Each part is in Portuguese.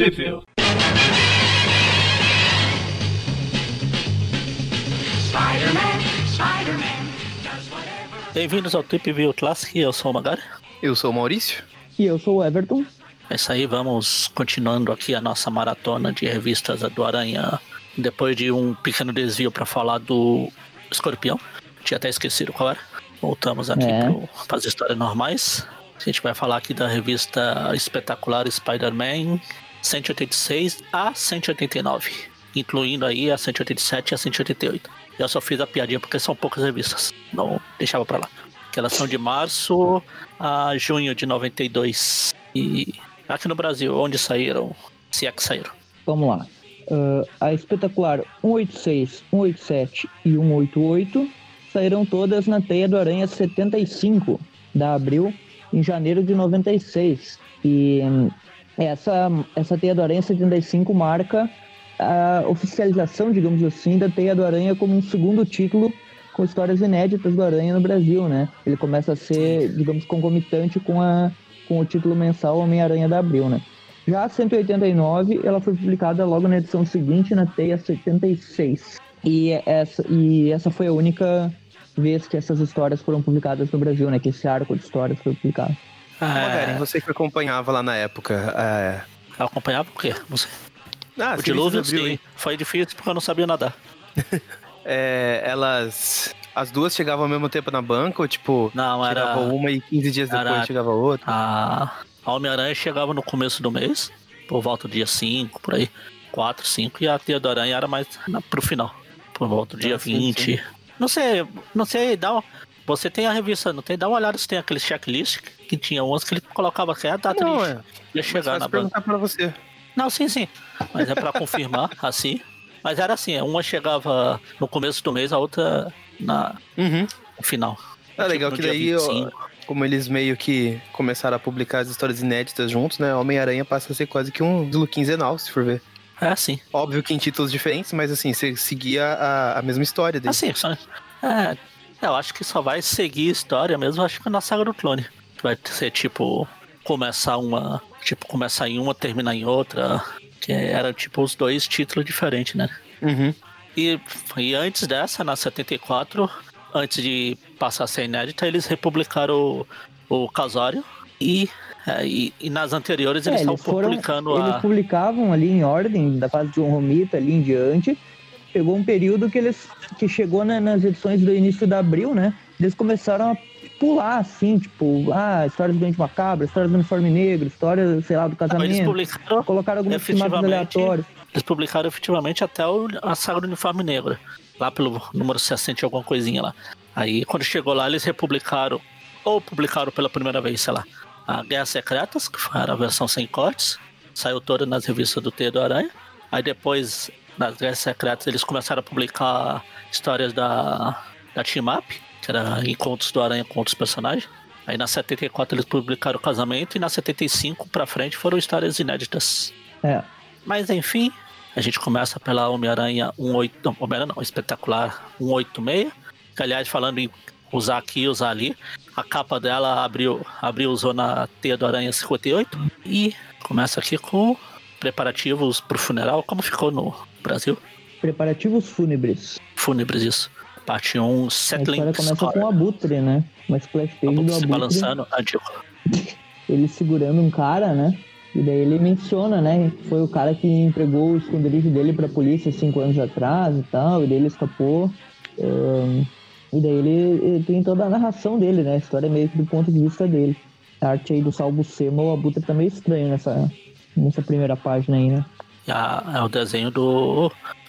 Trip Bem-vindos ao Trip View Classic, eu sou o Magari. Eu sou o Maurício. E eu sou o Everton. É isso aí, vamos continuando aqui a nossa maratona de revistas do Aranha. Depois de um pequeno desvio para falar do Escorpião. Tinha até esquecido qual era. Voltamos aqui É. para as histórias normais. A gente vai falar aqui da revista espetacular Spider-Man 186 a 189, incluindo aí a 187 e a 188. Eu só fiz a piadinha porque são poucas revistas, não deixava pra lá. Que elas são de março a junho de 92. E aqui no Brasil, onde saíram, se é que saíram. Vamos lá. Ah, a espetacular 186, 187 e 188 saíram todas na Teia do Aranha 75 da Abril em janeiro de 96. E essa, essa Teia do Aranha 75 marca a oficialização, digamos assim, da Teia do Aranha como um segundo título com histórias inéditas do Aranha no Brasil, né? Ele começa a ser, digamos, concomitante com, a, com o título mensal Homem-Aranha da Abril, né? Já a 189, ela foi publicada logo na edição seguinte, na Teia 76. E essa, e essa foi a única vez que essas histórias foram publicadas no Brasil, né? Que esse arco de histórias foi publicado. Magaren, É, você que acompanhava lá na época. É... eu acompanhava o quê? Você? Ah, o dilúvio, sim. hein? Foi difícil porque eu não sabia nadar. É, elas. As duas chegavam ao mesmo tempo na banca, ou tipo, Não, era. chegava uma e 15 dias depois era- chegava outra? A, a Homem-Aranha chegava no começo do mês, por volta do dia 5, por aí. 4, 5, e a Teia do Aranha era mais na, pro final. Por volta do dia Ah, sim, 20. Não sei, não sei, dá um- Você tem a revista, não tem? Dá uma olhada se tem aquele checklist que tinha umas que ele colocava é a data Não, de é. ia Mas chegar na perguntar pra você. Não, sim, sim. Mas é pra confirmar, assim. Mas era assim, uma chegava no começo do mês, a outra na, Uhum. no final. É legal no que daí, 25. como eles meio que começaram a publicar as histórias inéditas juntos, né? Homem-Aranha passa a ser quase que um look quinzenal, se for ver. É assim. Óbvio que em títulos diferentes, mas assim, você seguia a, a mesma história dele. Assim, só, é, eu acho que só vai seguir a história mesmo, acho que na saga do clone. Vai ser tipo, começar uma. Tipo, começar em uma, terminar em outra. Que era tipo os dois títulos diferentes, né? Uhum. E, e antes dessa, na 74, antes de passar a ser inédita, eles republicaram o, o Casório. E, é, e, e nas anteriores eles É, estavam eles foram, publicando eles a. publicavam ali em ordem, da fase de John Romita ali em diante. Chegou um período que eles que chegou na- nas edições do início de abril, né? Eles começaram a pular assim, tipo, ah, histórias do Dente Macabro, histórias do Uniforme Negro, história, sei lá, do eles casamento. publicaram Colocaram alguns temas efetivamente aleatórios. Eles publicaram efetivamente até o- a saga do uniforme negro. Lá pelo número 60 e alguma coisinha lá. Aí quando chegou lá, eles republicaram, ou publicaram pela primeira vez, sei lá, a Guerras Secretas, que foi a versão sem cortes. Saiu toda nas revistas do T do Aranha. Aí depois, nas Guerras Secretas, eles começaram a publicar histórias da, da Team Up, que era encontros do Aranha com outros personagens. Aí na 74 eles publicaram o casamento e na 75 pra frente foram histórias inéditas. É. Mas enfim, a gente começa pela Homem-Aranha 18. Não, Homem-Aranha não, espetacular 186. Que aliás, falando em usar aqui e usar ali, a capa dela abriu, abriu usou na Teia do Aranha 58. E começa aqui com preparativos pro funeral, como ficou no Brasil. Preparativos fúnebres. Fúnebres, isso. Parte 1, A Settling história começa Score. com o Abutre, né? Uma splash page do Se Abutre. balançando, ah, ele segurando um cara, né? E daí ele menciona, né? Foi o cara que entregou o esconderijo dele pra polícia cinco anos atrás e tal, e daí ele escapou. Ahn, e daí ele, ele tem toda a narração dele, né? A história é meio que do ponto de vista dele. A arte aí do Salvo Sema, o Abutre tá meio estranho nessa, nessa primeira página aí, né? A- é o desenho do.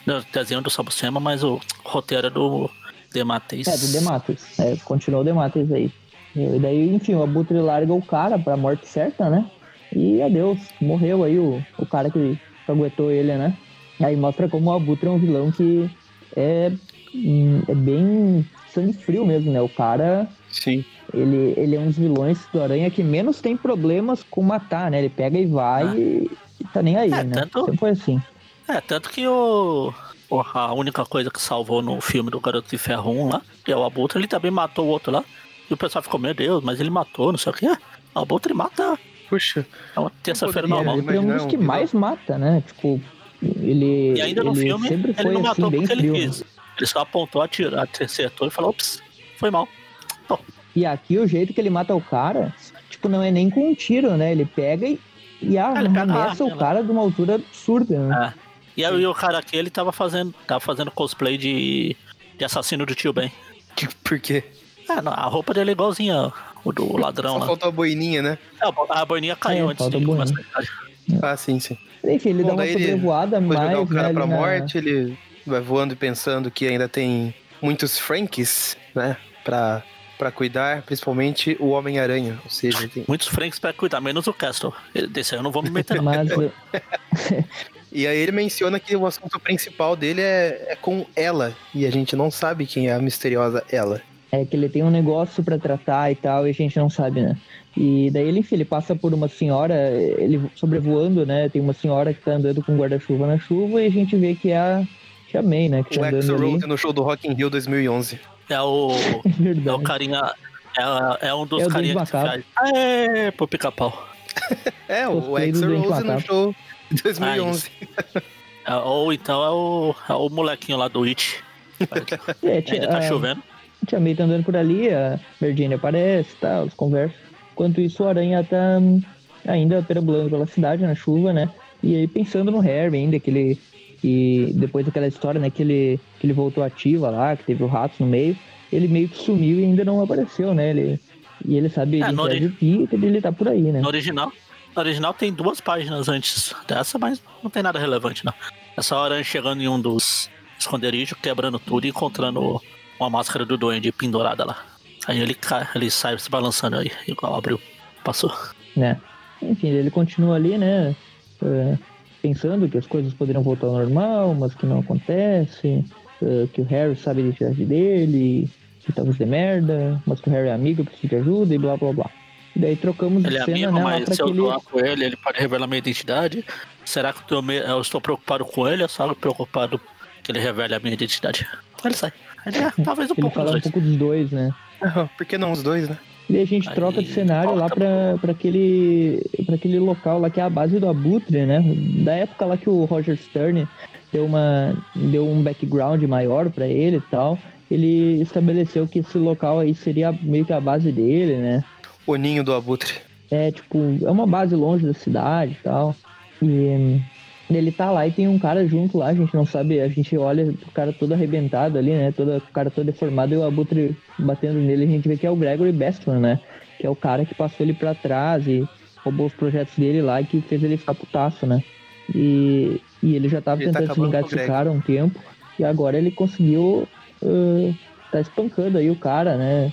O desenho do Sabucema, mas o roteiro é do Demateis. É, do Demates. É, continua o Demates aí. E daí, enfim, o Abutre larga o cara pra morte certa, né? E adeus, morreu aí o, o cara que aguentou ele, né? Aí mostra como o Abutre é um vilão que é, hum, é bem sangue frio mesmo, né? O cara, Sim. ele, ele é um dos vilões do Aranha que menos tem problemas com matar, né? Ele pega e vai Ah. e, e tá nem aí, É, né? tanto- Sempre foi assim. É, tanto que o. A única coisa que salvou no filme do Garoto de Ferro 1 lá, que é o Abutre, ele também matou o outro lá. E o pessoal ficou, meu Deus, mas ele matou, não sei o que. O Abutre mata Puxa. É uma terça-feira normal. né? Ele é um dos um que vilão. mais mata, né? Tipo, ele, E ainda no ele filme, sempre ele foi não assim, matou porque ele frio. né? quis. Ele só apontou, atirou, acertou e falou, ops, foi mal. E aqui o jeito que ele mata o cara, tipo, não é nem com um tiro, né? Ele pega e, e ele arremessa o cara de uma altura absurda, né? É. E aí o cara aqui, ele tava fazendo, tava fazendo cosplay de, de assassino do tio Ben. Por quê? É, não, a roupa dele é igualzinha o do ladrão Só lá. faltou a boininha, né? É, a boininha caiu É, antes de a começar a. Ah, sim, sim. Enfim, ele Bom, dá uma ele sobrevoada de mais, jogar o cara né, pra ali na- morte, ele vai voando e pensando que ainda tem muitos Franks, né? Pra, pra cuidar, principalmente o Homem-Aranha. Ou seja, tem... Muitos franks pra cuidar, menos o Castle. Ele- Desse aí eu não vou me meter. Mas E aí ele menciona que o assunto principal dele é, é com ela. E a gente não sabe quem é a misteriosa ela. é que ele tem um negócio pra tratar e tal, e a gente não sabe, né? E daí ele, enfim, ele passa por uma senhora, ele sobrevoando, né? Tem uma senhora que tá andando com guarda-chuva na chuva e a gente vê que é a, que é a May, né? Que O tá Axl andando no show do Rock in Rio 2011. É o, É é o carinha, é, é um dos É o carinhas que faz. É, pro pica-pau. É, o Dente Rose no show 2011. É, ou então é o, é o molequinho lá do It. É, tia, Ainda tá a- chovendo. a Tia May tá andando por ali, a Virginia aparece e tal, eles conversam. Enquanto isso, o Aranha tá hum, ainda perambulando pela cidade na chuva, né? E aí pensando no Harry ainda, que ele. Que depois daquela história, né, que ele, que ele voltou ativa lá, que teve o rato no meio, ele meio que sumiu e ainda não apareceu, né? Ele, e ele sabe É, a no ori- Peter, ele tá por aí, né? No original, original tem duas páginas antes dessa, mas não tem nada relevante, não. É só a aranha chegando em um dos esconderijos, quebrando tudo e encontrando uma máscara do Duende pendurada lá. Aí ele cai, ele sai se balançando aí, igual abriu. Passou. né? Enfim, ele continua ali, né? é, pensando que as coisas poderiam voltar ao normal, mas que não acontece, é, que o Harry sabe a identidade dele, que talvez dê merda, mas que o Harry é amigo, precisa de ajuda e blá blá blá. E daí trocamos Ele de é cena, amigo, né? Lá mas se eu aquele. falar com ele, ele pode revelar minha identidade. Será que eu, me- eu estou preocupado com ele ou só preocupado que ele revele a minha identidade? Ele sai. Ele é, talvez um Ele pouco fala dos um pouco dos dois, né? Por que não os dois, né? E a gente Aí, troca de cenário lá pra, pra, aquele, pra aquele local lá que é a base do Abutre, né? Da época lá que o Roger Stern deu, uma, deu um background maior pra ele e tal, ele estabeleceu que esse local aí seria meio que a base dele, né? O ninho do abutre. É, tipo, é uma base longe da cidade e tal. E hum, ele tá lá e tem um cara junto lá, a gente não sabe, a gente olha o cara todo arrebentado ali, né? Todo, o cara todo deformado e o abutre batendo nele, a gente vê que é o Gregory Bestman, né? Que é o cara que passou ele pra trás e roubou os projetos dele lá e que fez ele ficar putaço, né? E, e ele já tava Ele tá tentando se acabando vingar desse cara há um tempo. E agora ele conseguiu ah, tá espancando aí o cara, né?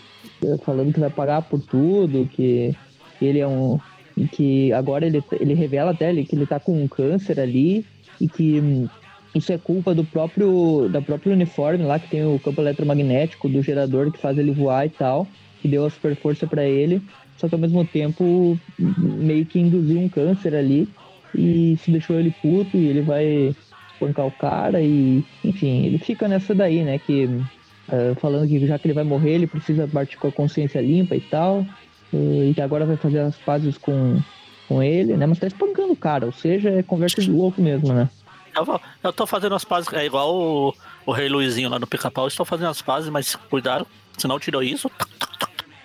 Falando que vai pagar por tudo, que ele é um. que agora ele, ele revela até que ele tá com um câncer ali e que hum, isso é culpa do próprio da próprio uniforme lá que tem o campo eletromagnético do gerador que faz ele voar e tal, que deu a super força para ele, só que ao mesmo tempo hum, meio que induziu um câncer ali e se deixou ele puto e ele vai espancar o cara e enfim, ele fica nessa daí, né, que ah, falando que já que ele vai morrer, ele precisa partir com a consciência limpa e tal. eh, e que agora vai fazer as pazes com, com ele, né? Mas tá espancando o cara, ou seja, é conversa de louco mesmo, né? Eu, vou- eu tô fazendo as pazes, é igual o, o Rei Luizinho lá no pica-pau, estou fazendo as pazes, mas cuidado, se não tirou isso.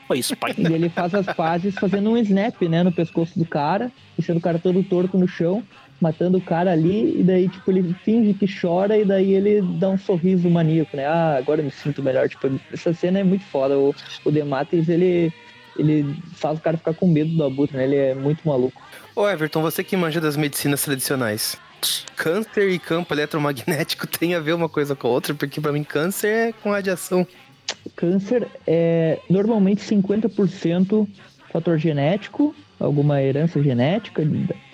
Foi isso, pai. E ele faz as pazes fazendo um snap, né, no pescoço do cara, deixando o cara todo torto no chão, matando o cara ali, e daí, tipo, ele finge que chora, e daí ele dá um sorriso maníaco, né? Ah, agora eu me sinto melhor. Tipo, essa cena é muito foda. O, o Dematis, ele, ele faz o cara ficar com medo do Abutre, né? Ele é muito maluco. Ô Everton, você que manja das medicinas tradicionais. Câncer e campo eletromagnético tem a ver uma coisa com a outra? Porque pra mim câncer é com radiação. Câncer é normalmente 50% fator genético, alguma herança genética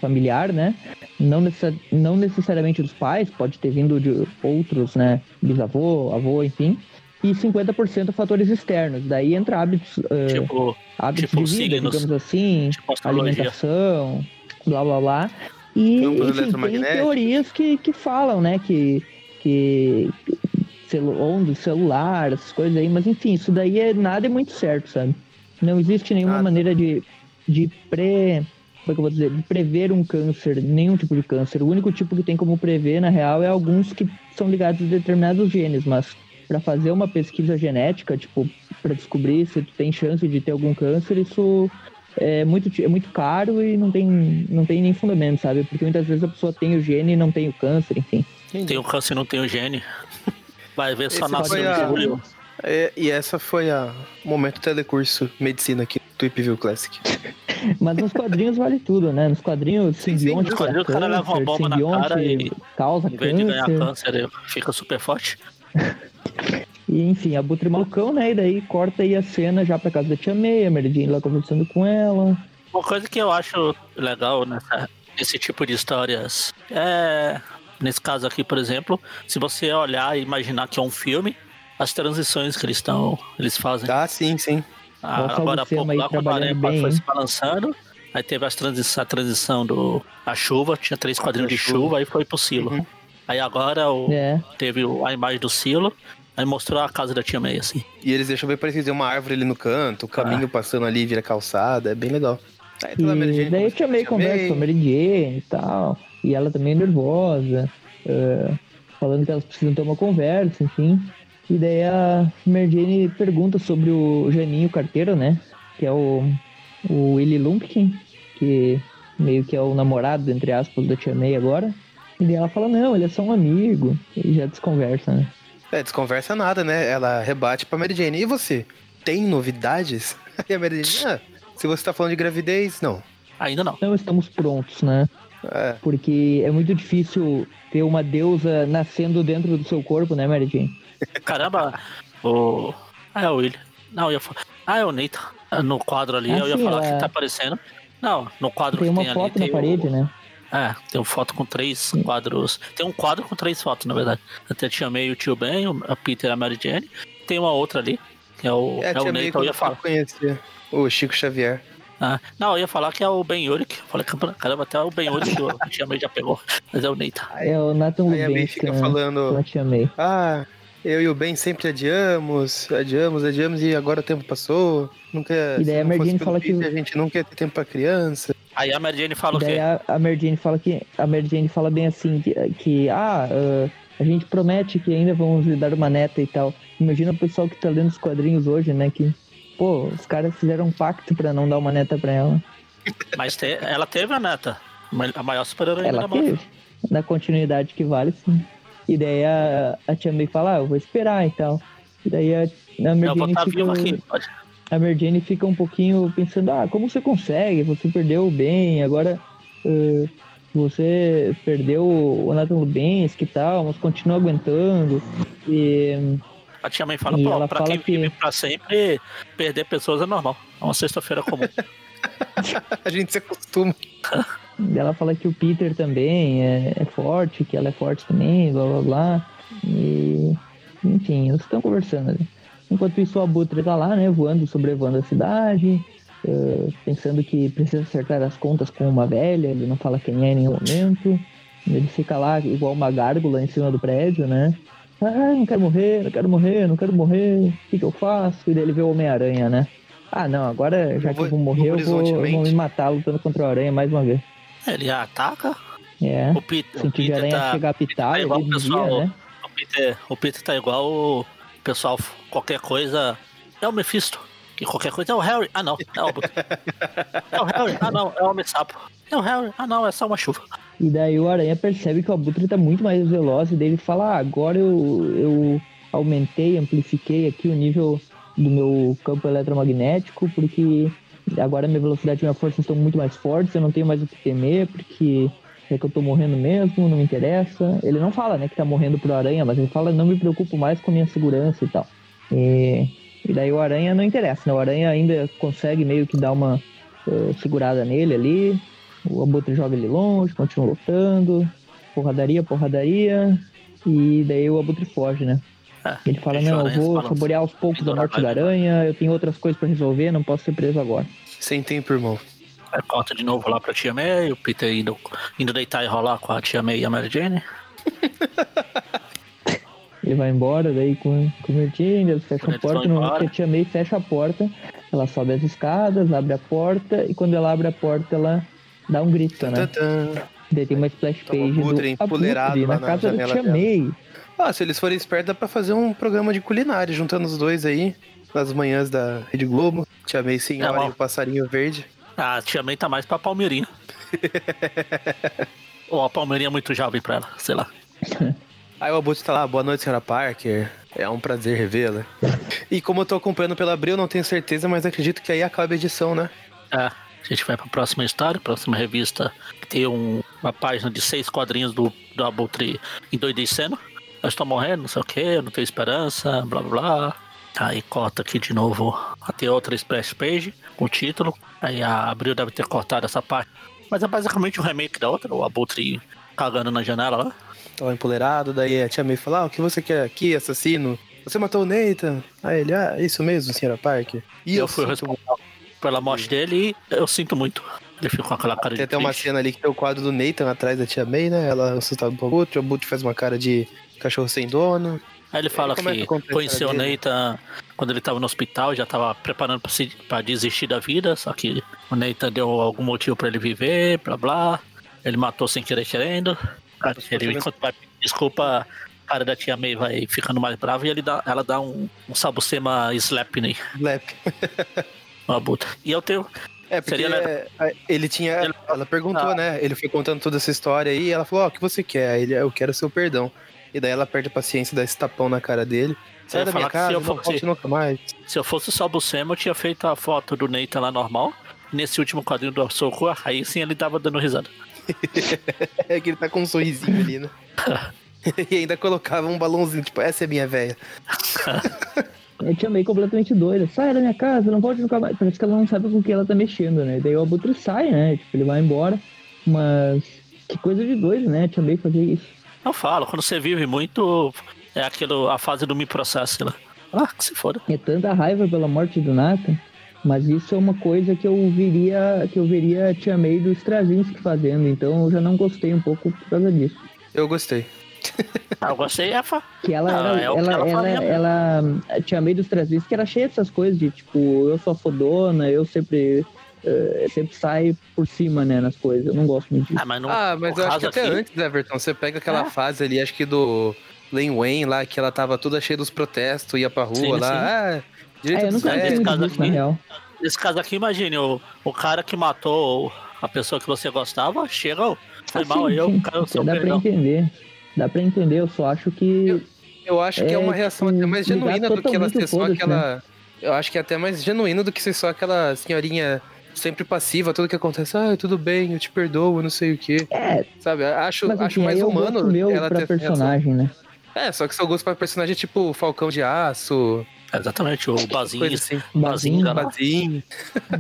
familiar, né? Não, não necessariamente dos pais, pode ter vindo de outros, né? Bisavô, avô, enfim. E 50% fatores externos. Daí entra hábitos, eh, Tipo, hábitos tipo de vida, signos. digamos assim, tipo alimentação, blá blá blá. E enfim, tem teorias que, que falam, né, que, que celu onda celular, essas coisas aí, mas enfim, isso daí é nada é muito certo, sabe? Não existe nenhuma Nada. maneira de, de pré como é que eu vou dizer, de prever um câncer, nenhum tipo de câncer. O único tipo que tem como prever, na real, é alguns que são ligados a determinados genes, mas para fazer uma pesquisa genética, tipo, para descobrir se tu tem chance de ter algum câncer, isso é muito, é muito caro e não tem, não tem nem fundamento, sabe? Porque muitas vezes a pessoa tem o gene e não tem o câncer, enfim. Tem o câncer e não tem o gene. Vai ver só Esse nasceu a- julho. É, e essa foi a momento telecurso medicina aqui do Tweep View Classic. Mas nos quadrinhos vale tudo, né? Nos quadrinhos, Sim, sim, simbionte nos quadrinhos o cara leva uma câncer, bomba na cara e- causa Em vez de ganhar câncer. câncer, ele fica super forte. E enfim, a Butre malucão, né? E daí corta aí a cena já pra casa da Tia May, a Mary Jane lá conversando com ela. Uma coisa que eu acho legal nessa, nesse tipo de histórias é. Nesse caso aqui, por exemplo, se você olhar e imaginar que é um filme, as transições que eles estão. Eles fazem. Ah, sim, sim. Ah, Nossa, agora há pouco aí lá quando trabalhando Aranha bem, foi hein? se balançando. Aí teve as transi a transição do. A chuva, tinha três quadrinhos de chuva. chuva, aí foi pro silo. Uhum. Aí agora o, É. teve a imagem do silo, aí mostrou a casa da tia May, assim. E eles deixam bem parecido, tem uma árvore ali no canto, o caminho Ah. passando ali vira calçada, é bem legal. Aí tá lá a Mary E daí a May com a conversa com a Mary Jane e tal. E ela também é nervosa. é, falando que elas precisam ter uma conversa, enfim. E daí a Mary Jane pergunta sobre o Janinho Carteiro, né? Que é o, o Willy Lumpkin, que meio que é o namorado, entre aspas, da Tia May agora. E daí ela fala, não, ele é só um amigo. E já desconversa, né? É, desconversa nada, né? Ela rebate pra Mary Jane. E você? Tem novidades? Aí a Mary Jane, ah, se você tá falando de gravidez, não. Ainda não. Não estamos prontos, né? É, Porque é muito difícil ter uma deusa nascendo dentro do seu corpo, né, Mary Jane? Caramba, o. Ah, é o William. Não, eu ia falar. Ah, é o Nathan. No quadro ali, Ah, eu ia sim, falar ela- que tá aparecendo. Não, no quadro Tem que uma tem foto ali. na tem parede, o... né? É, tem uma foto com três quadros. Tem um quadro com três fotos, na verdade. Até te chamei o tio Ben, o- a Peter e a Mary Jane. Tem uma outra ali, que é o, é é o Nathan, eu ia eu falar. conhecer o Chico Xavier. Ah, não, eu ia falar que é o Ben Yurik. Falei, caramba, até o Ben Yurik que a tia May já pegou. Mas é o Nathan. É o Nathan Aí a fica né? falando, Eu te amei. ah, eu e o Ben sempre adiamos, adiamos, adiamos e agora o tempo passou. Nunca, E daí a pelo fala que- A gente nunca ia ter tempo pra criança. Aí a Mary Jane fala o E daí quê? a, a Mary Jane fala que a Mary Jane fala bem assim que, que ah, ah, a gente promete que ainda vamos lhe dar uma neta e tal. Imagina o pessoal que tá lendo os quadrinhos hoje, né? Que pô, os caras fizeram um pacto pra não dar uma neta pra ela. Mas te- ela teve a neta. A maior super-heroína da Marvel. Na continuidade que vale, sim. E daí a, a Tia May fala, ah, eu vou esperar e tal. E daí a, a estar fica, vivo aqui. Pode. a Mary Jane fica um pouquinho pensando, ah, como você consegue? Você perdeu bem, agora eh, você perdeu o Nathan Lubensky e tal, mas continua aguentando. E A tia mãe fala, E pô, pra fala quem que- vive pra sempre, perder pessoas é normal. É uma sexta-feira comum. A gente se acostuma. ela fala que o Peter também é, é forte, que ela é forte também, blá blá blá. E enfim, eles estão conversando ali. Enquanto isso, o Abutre tá lá, né, voando, sobrevoando a cidade, eh, pensando que precisa acertar as contas com uma velha, ele não fala quem é em nenhum momento. Ele fica lá igual uma gárgula em cima do prédio, né? Ah, não quero morrer, não quero morrer, não quero morrer, o que, que eu faço? E daí ele vê o Homem-Aranha, né? Ah, não, agora já que eu vou morrer, eu vou, eu vou me matar lutando contra o Aranha mais uma vez. Ele ataca, É, o Peter, o Peter tá... chegar a pitar, tá igual o pessoal, dizia, né? O Peter, o Peter tá igual o pessoal, qualquer coisa. É o Mephisto. Que qualquer coisa é o Harry. Ah, não. É o, é o Harry. Ah, não. É o Homem-Sapo. É o Harry. Ah, não. É só uma chuva. E daí o Aranha percebe que o Abutre tá muito mais veloz e daí ele fala, ah, agora eu, eu aumentei, amplifiquei aqui o nível do meu campo eletromagnético, porque agora minha velocidade e minha força estão muito mais fortes, eu não tenho mais o que temer, porque é que eu tô morrendo mesmo, não me interessa. Ele não fala, né, que tá morrendo pro Aranha, mas ele fala, não me preocupo mais com a minha segurança e tal. E, e daí o Aranha não interessa, né? O Aranha ainda consegue meio que dar uma eh, segurada nele ali. O Abutre joga ele longe, continua lutando. Porradaria, porradaria. E daí o Abutre foge, né? Ele fala, não, eu se vou saborear aos poucos a morte da né? aranha, eu tenho outras coisas pra resolver, não posso ser preso agora. Sem tempo, irmão. Aí corta de novo lá pra tia May, o Peter indo, indo deitar e rolar com a tia May e a Mary Jane. Ele vai embora, daí com, com o Mertin, eles fecham Quando a porta, no momento que a Tia May fecha a porta, ela sobe as escadas, abre a porta, e quando ela abre a porta, ela dá um grito, né? Daí tem uma splash Toma page Butre do Abutre, na na casa janela Tia dela. Ah, se eles forem espertos, dá pra fazer um programa de culinária, juntando os dois aí, nas manhãs da Rede Globo. Tia May Senhora É, e o Passarinho Verde. Ah, tia May tá mais pra Palmeirinha. Ou a Palmeirinha é muito jovem pra ela, sei lá. Aí o Abutre tá lá, boa noite, senhora Parker. É um prazer revê-la. E como eu tô acompanhando pela Abril, não tenho certeza, mas acredito que aí acaba a edição, né? É, a gente vai pra próxima história, próxima revista, que tem um- uma página de seis quadrinhos do, do Abutre endoidecendo. Eu estou morrendo, não sei o que, eu não tenho esperança, blá blá blá. Aí corta aqui de novo até outra splash page com o título. Aí a Abril deve ter cortado essa parte. Mas é basicamente um remake da outra, o Abutre cagando na janela lá. Lá empoleirado, daí a tia May fala, ah, o que você quer aqui, assassino? Você matou o Nathan? Aí ele, ah, isso mesmo, senhora Parker. E eu eu fui o responsável pela morte dele e eu sinto muito. Ele fica com aquela cara Tem de até uma cena ali que tem o quadro do Nathan atrás da tia May, né? Ela assustada pro Abutre, o Abutre faz uma cara de cachorro sem dono. Aí ele fala Como é que que conheceu o? Nathan quando ele tava no hospital, já tava preparando pra, se, pra desistir da vida, só que o Nathan deu algum motivo pra ele viver, blá blá. Ele matou sem querer querendo. Aí Ele, enquanto vai pedir desculpa, a cara da tia May vai ficando mais brava e ele dá, ela dá um, um sabucema slap nele, Lep. no abutre. E eu tenho. É, porque Seria é, ele tinha. Ele- Ela perguntou, Ah. né? Ele foi contando toda essa história aí e ela falou: Ó, o que você quer? Ele, eu quero seu perdão. E daí ela perde a paciência, dá esse tapão na cara dele. Sai da minha falar que se casa, eu não fosse- volte nunca mais. Se eu fosse só o Sam, eu tinha feito a foto do Nathan lá normal. Nesse último quadrinho do Soco, aí sim ele tava dando risada. É que ele tá com um sorrisinho ali, né? e ainda colocava um balãozinho, tipo, essa é minha véia. A Tia May completamente doida. Sai da minha casa, não volte nunca mais. Parece que ela não sabe com o que ela tá mexendo, né? Daí o Abutre sai, né? Tipo, ele vai embora. Mas que coisa de doido, né? A Tia May fazer isso. Eu falo, quando você vive muito, é aquilo, a fase do me processo lá. Ah, que se foda. É tanta raiva pela morte do Nathan. Mas isso é uma coisa que eu viria, que eu veria a Tia May do Straczynski fazendo. Então eu já não gostei um pouco por causa disso. Eu gostei. Ah, eu gostei, é fa... Que ela Ah, era. é o que ela, ela ela, mesmo. ela, a Tia May do Straczynski era cheia dessas coisas de tipo, eu sou fodona, eu sempre. Eh, sempre saio por cima, né, nas coisas. Eu não gosto muito disso. Ah, mas não. Ah, mas no eu acho que até aqui- antes, Everton, você pega aquela É. fase ali, acho que do Len Wayne lá, que ela tava toda cheia dos protestos, ia pra rua Sim, lá. sim. Ah, direito É, eu nunca caso disso, aqui- real. Nesse caso aqui, imagine, o, o cara que matou a pessoa que você gostava, chega, foi Ah, mal sim, eu sim. seu Dá pra perdão. entender. Dá pra entender, eu só acho que. Eu acho que é É, uma reação tipo, até mais genuína do que ela ser só foda-se, aquela. Eu acho que é até mais genuíno do que ser só aquela senhorinha sempre passiva, tudo que acontece, ah, tudo bem, eu te perdoo, não sei o quê. É, Sabe? Acho, mas acho enfim, mais é o humano meu ela pra ter personagem, né? É, só que seu gosto pra personagem é tipo Falcão de Aço, Exatamente, o Bazinho. coisa assim. Bazinho. Bazinho.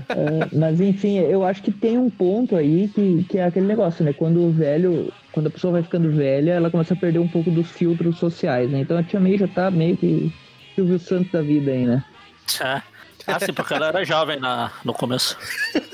É, mas enfim, eu acho que tem um ponto aí que, que é aquele negócio, né? Quando o velho, quando a pessoa vai ficando velha, ela começa a perder um pouco dos filtros sociais, né? Então a tia May já tá meio que Silvio Santos da vida aí, né? Ah, sim, porque ela era jovem na, no começo.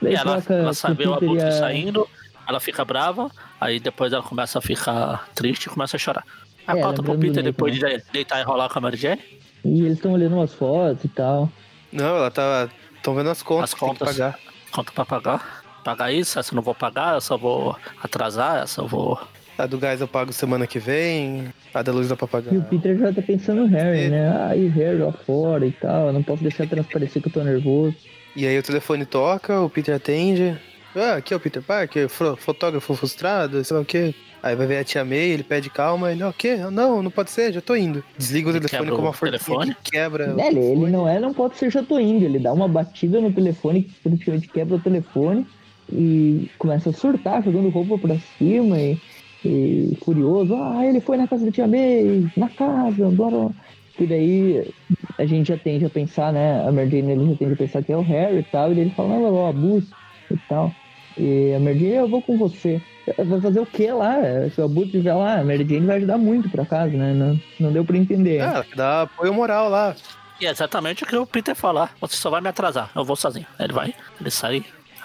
E ela, ela sabe o Peter e abutre a- saindo, ela fica brava, aí depois ela começa a ficar triste e começa a chorar. Aí É, conta pro Peter depois de deitar e rolar com a Mary Jane. E eles estão olhando umas fotos e tal. Não, ela tá. Estão vendo as contas As que tem que contas. pagar. Conta pra pagar. Pagar isso, essa eu não vou pagar, essa eu vou atrasar, essa eu vou. A do gás eu pago semana que vem, a da luz dá pra pagar. E o Peter já tá pensando no Harry, É. né? Ah, e o Harry lá fora e tal. Eu não posso deixar transparecer que eu tô nervoso. E aí o telefone toca, o Peter atende. Ah, aqui é o Peter Parker, fro- fotógrafo frustrado, sei lá o quê. Aí vai ver a tia May, ele pede calma, ele, ó, o quê? Não, não pode ser, já tô indo. Desliga o Ele telefone com uma que quebra. o É, ele, não é, não pode ser já tô indo. Ele dá uma batida no telefone, que praticamente quebra o telefone e começa a surtar, jogando roupa pra cima e, e furioso. Ah, ele foi na casa do Tia May, na casa, blá blá. E daí a gente já tende a pensar, né? A Mary Jane ele já tende a pensar que é o Harry e tal. E daí ele fala, não, é o abuso e tal. E a Mary Jane, eu vou com você. Vai fazer o que lá? Se o abuso estiver lá, a Mary Jane vai ajudar muito pra casa, né? Não, não deu pra entender. Ah, dá apoio moral lá. E é exatamente o que o Peter fala. Você só vai me atrasar, eu vou sozinho. Ele vai, ele sai.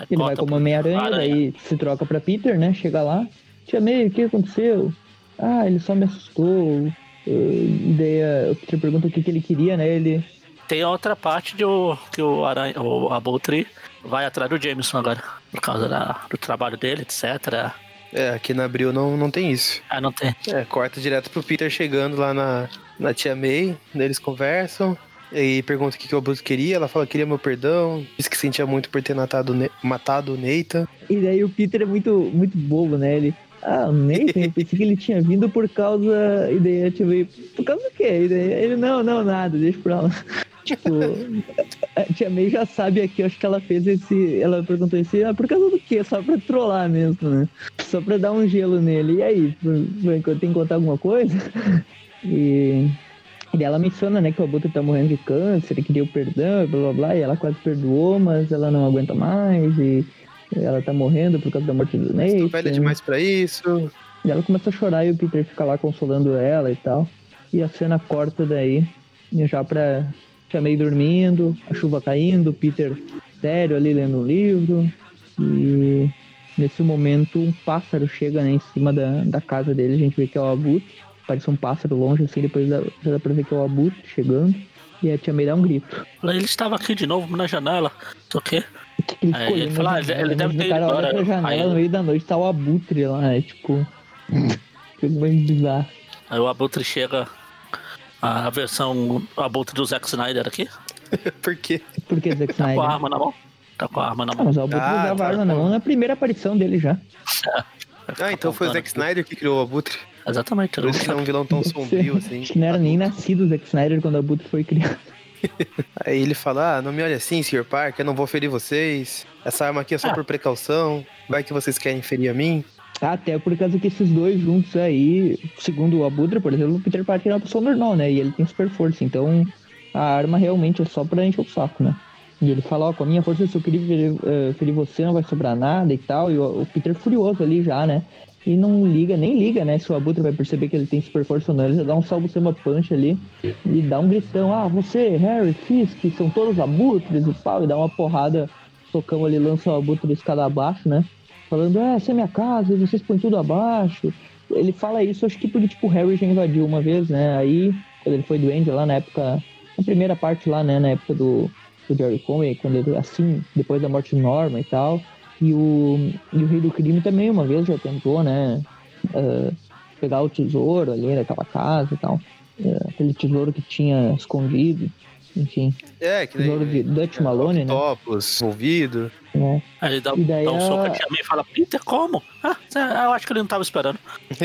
Ele vai como Homem-Aranha, Aranha. daí se troca pra Peter, né? Chega lá. Tia May, o que aconteceu? Ah, ele só me assustou. Eh, E daí eh, o Peter pergunta o que, que ele queria, né? Ele. Tem outra parte de o, que o, Aranha, o Abutre vai atrás do Jameson agora. por causa da, do trabalho dele, etc. É, aqui na Abril não, não tem isso. Ah, não tem. É, corta direto pro Peter chegando lá na, na tia May, eles conversam. E pergunta o que, que o Abutre queria, ela fala que queria meu perdão, diz que sentia muito por ter matado, matado o Neita. E daí o Peter é muito, muito bobo, né? Ele, ah, Nathan, eu pensei que ele tinha vindo por causa. E daí tia May, por causa do quê? E daí ele, não, não, nada, deixa pra lá. Tipo, a tia May já sabe aqui, acho que ela fez esse. Ela perguntou assim, ah, por causa do quê? Só pra trollar mesmo, né? Só pra dar um gelo nele. E aí, tem que contar alguma coisa? E. E ela menciona, né, que o Abutre tá morrendo de câncer, e queria o perdão, blá blá blá, e ela quase perdoou, mas ela não aguenta mais, e ela tá morrendo por causa da morte do Nathan. Tô velha demais pra isso. E ela começa a chorar e o Peter fica lá consolando ela e tal. E a cena corta daí, já pra Chamei dormindo, a chuva caindo, o Peter sério ali lendo um livro. E nesse momento um pássaro chega né, em cima da, da casa dele, a gente vê que é o Abutre. Parece um pássaro longe assim, depois dá, já dá pra ver que é o Abutre chegando. E a Tia May dá um grito. Ele estava aqui de novo na janela. O quê? Ele, aí ele, fala, ele, ele deve ter cara olha pra janela, aí... no meio da noite tá o Abutre lá, é tipo... Coisa mais bizarra. Aí o Abutre chega a versão abutre do Zack Snyder aqui. Por quê? Por que Zack Snyder? Tá com a arma na mão. Tá com a arma na ah, mão. Ah, mas o Abutre ah, usava tá, arma na mão na primeira aparição dele já. Ah, então foi o Zack Snyder que criou o Abutre. Exatamente. Por isso que é um vilão tão sombrio assim. Acho que não era nem nascido o Zack Snyder quando o Abutre foi criado. Aí ele fala: Ah, não me olhe assim, Sr. Parker, eu não vou ferir vocês. Essa arma aqui é só ah. por precaução. Vai que vocês querem ferir a mim. Até por causa que esses dois juntos aí, segundo o Abutre, por exemplo, o Peter Parker é uma pessoa normal, né? E ele tem super força, então a arma realmente é só pra encher o saco, né? E ele fala, ó, oh, com a minha força, eu queria ferir, uh, ferir você, não vai sobrar nada e tal. E o, o, Peter furioso ali já, né? E não liga, nem liga, né? Se o Abutre vai perceber que ele tem super força ou não. Ele já dá um salvo sem uma punch ali e dá um gritão, ah, você, Harry, Fisk, são todos abutres e tal. E dá uma porrada, socão ali, lança o Abutre escada abaixo, né? falando, é, essa é minha casa, vocês põem tudo abaixo. Ele fala isso, acho que porque, tipo, o Harry já invadiu uma vez, né? Aí, quando ele foi doente lá na época, na primeira parte lá, né, na época do, do Jerry Conway, quando ele, assim, depois da morte de Norma e tal. E o, e o Rei do Crime também uma vez já tentou, né, uh, pegar o tesouro ali naquela casa e tal. Uh, aquele tesouro que tinha escondido enfim. É, que daí, de Dutch Malone, é, né? Topos, ouvido. É. Aí ele dá, daí dá um a... soco a mim e fala, Peter, como? Ah, eu acho que ele não tava esperando.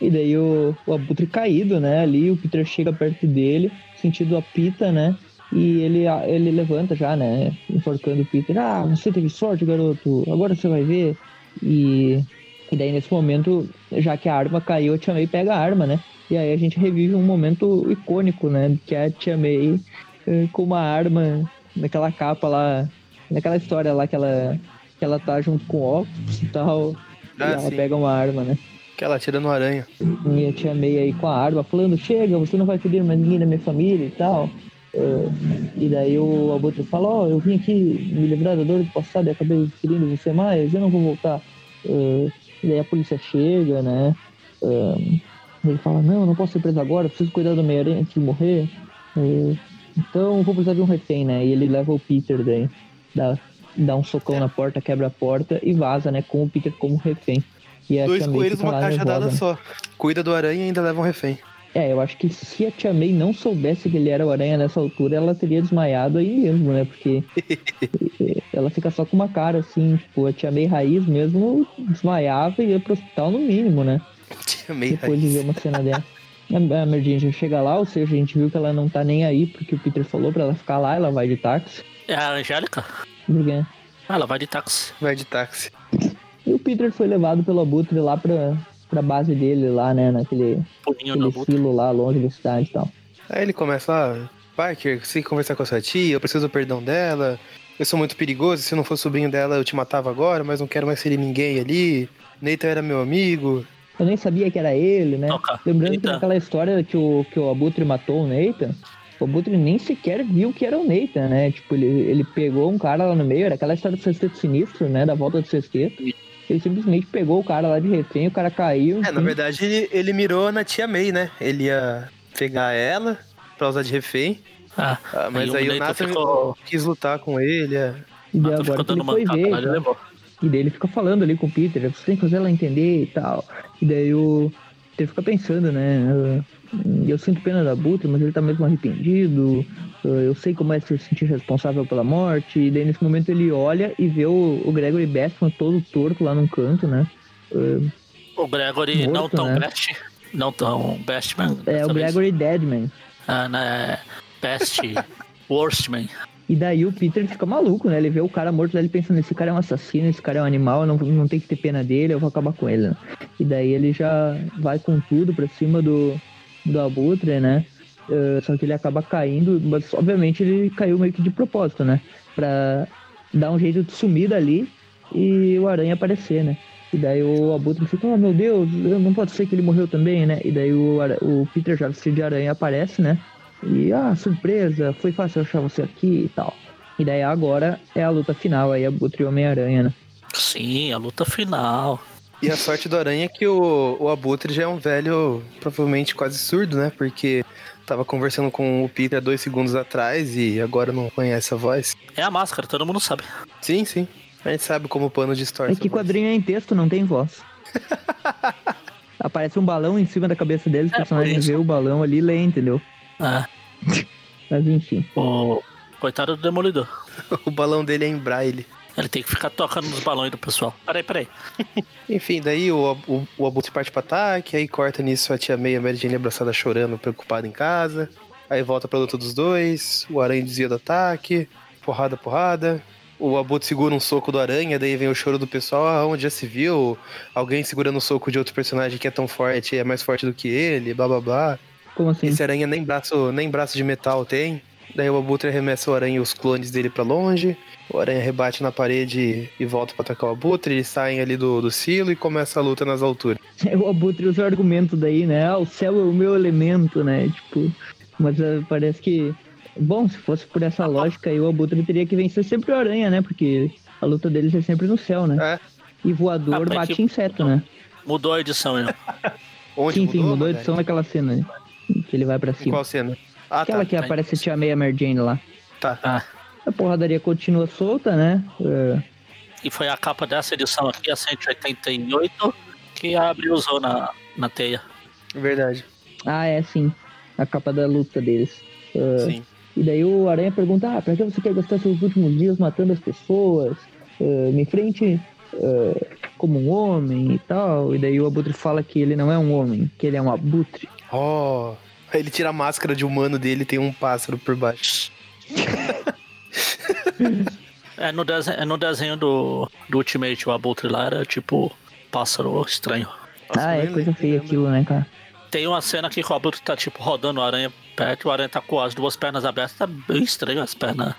e daí o, o Abutre caído, né? Ali, o Peter chega perto dele, sentido a pita, né? E ele, ele levanta já, né? Enforcando o Peter. Ah, você teve sorte, garoto. Agora você vai ver. E, e daí, nesse momento, já que a arma caiu, a Tia May pega a arma, né? E aí a gente revive um momento icônico, né? Que é a Tia May eh, com uma arma naquela capa lá, naquela história lá que ela, que ela tá junto com o Octopus e tal. Ah, e ela sim. pega uma arma, né? Que ela tira no aranha. E a Tia May aí com a arma, falando, chega, você não vai ferir mais ninguém da minha família e tal. Uh, e daí o Abutre fala, ó, oh, eu vim aqui me livrar da dor do passado e acabei ferindo você mais, eu não vou voltar. Uh, e daí a polícia chega, né? Uh, ele fala, não, não posso ser preso agora, preciso cuidar do meia antes de morrer. E, então vou precisar de um refém, né? E ele leva o Peter daí, dá, dá um socão é. na porta, quebra a porta e vaza, né? Com o Peter como refém. E Dois coelhos numa caixa dada né? só. Cuida do aranha e ainda leva um refém. É, eu acho que se a Tia May não soubesse que ele era o aranha nessa altura, ela teria desmaiado aí mesmo, né? Porque ela fica só com uma cara assim, tipo, a Tia May raiz mesmo desmaiava e ia pro hospital no mínimo, né? Meio Depois raiz. de ver uma cena dessa. A Merdinha já chega lá, ou seja, a gente viu que ela não tá nem aí porque o Peter falou pra ela ficar lá, ela vai de táxi. É a Angélica? Por quê? Ah, ela vai de táxi. Vai de táxi. E o Peter foi levado pelo Abutre lá pra, pra base dele, lá, né, naquele aquele silo lá, longe da cidade e tal. Aí ele começa lá, Parker, você tem que conversar com a sua tia, eu preciso do perdão dela, eu sou muito perigoso, se eu não fosse sobrinho dela eu te matava agora, mas não quero mais ser ninguém ali. Nathan era meu amigo, eu nem sabia que era ele, né? Toca. Lembrando Eita. que naquela história que o, que o Abutre matou o Nathan, o Abutre nem sequer viu que era o Nathan, né? Tipo, ele, ele pegou um cara lá no meio, era aquela história do sexteto sinistro, né? Da volta do sexteto. Ele simplesmente pegou o cara lá de refém, o cara caiu. É, na verdade, ele, ele mirou na tia May, né? Ele ia pegar ela pra usar de refém. Ah, ah mas aí, aí o Nathan ficou... quis lutar com ele. É. E daí Ela agora ele dando foi ver. tá? levou. E daí ele fica falando ali com o Peter, você tem que fazer ela entender e tal. E daí o Peter fica pensando, né? ah, Eu sinto pena da Butre, mas ele tá mesmo arrependido. Ah, Eu sei como é se sentir responsável pela morte. E daí nesse momento ele olha e vê o, o Gregory Bestman todo torto lá num canto, né? Ah, O Gregory não Morto, tão né? best. Não tão bestman. É o vez. Gregory Deadman. Ah, né? Best. Worstman. E daí o Peter fica maluco, né? Ele vê o cara morto, daí ele pensa, esse cara é um assassino, esse cara é um animal, não, não tem que ter pena dele, eu vou acabar com ele. né? E daí ele já vai com tudo pra cima do, do Abutre, né? Eh, só que ele acaba caindo, mas obviamente ele caiu meio que de propósito, né? Pra dar um jeito de sumir dali e o Aranha aparecer, né? E daí o Abutre fica, oh meu Deus, não pode ser que ele morreu também, né? E daí o, o Peter já vestido de aranha aparece, né? E, ah, surpresa, foi fácil achar você aqui e tal. E daí agora é a luta final aí, Abutre e Homem-Aranha, né? Sim, a luta final. E a sorte do Aranha é que o, o Abutre já é um velho, provavelmente quase surdo, né? Porque tava conversando com o Peter há dois segundos atrás e agora não conhece a voz. É a máscara, todo mundo sabe. Sim, sim. A gente sabe como o pano distorce. É que quadrinho é em texto, não tem voz. Aparece um balão em cima da cabeça deles, o É, personagem vê o balão ali e lê, entendeu? É, Mas enfim. o coitado do Demolidor. O balão dele é em braille. Ele tem que ficar tocando nos balões do pessoal. Peraí, peraí. Enfim, daí o, o, o Abutre parte pro ataque, aí corta nisso a tia e a Mary Jane abraçada chorando, preocupada em casa. Aí volta pra luta dos dois, o Aranha desvia do ataque, porrada, porrada. O Abutre segura um soco do Aranha, daí vem o choro do pessoal, ah, onde já se viu alguém segurando o soco de outro personagem que é tão forte, é mais forte do que ele, blá blá blá. Como assim? Esse aranha nem braço, nem braço de metal tem. Daí o Abutre arremessa o aranha e os clones dele pra longe. O aranha rebate na parede e volta pra atacar o Abutre. Eles saem ali do, do silo e começa a luta nas alturas. O Abutre usa o argumento daí, né? Ah, o céu é o meu elemento, né? Tipo, mas eh, parece que. Bom, se fosse por essa lógica aí, o Abutre teria que vencer sempre o Aranha, né? Porque a luta deles é sempre no céu, né? É. E voador Ah, bate que- inseto, né? Mudou a edição, né? Onde sim, sim, mudou a edição naquela cena, né? Que ele vai pra Em cima. qual cena? Ah, Aquela tá. que aparece a Tia May e a Mary Jane lá. Tá. Ah, A porradaria continua solta, né? É, e foi a capa dessa edição aqui, a 188, que a Abril usou na, na teia. Verdade. Ah, é sim. A capa da luta deles. É, Sim. E daí o Aranha pergunta, ah, pra que você quer gastar seus últimos dias matando as pessoas? É, me enfrente é, como um homem e tal. E daí o Abutre fala que ele não é um homem, que ele é um abutre. Oh. Aí ele tira a máscara de humano dele e tem um pássaro por baixo. É no, dese- é no desenho do, do Ultimate, o Abutre lá era tipo pássaro estranho. Ah, é coisa feia aquilo, né, cara? Tem uma cena aqui que o Abutre tá tipo rodando o aranha perto, o aranha tá com as duas pernas abertas, tá bem estranho as pernas.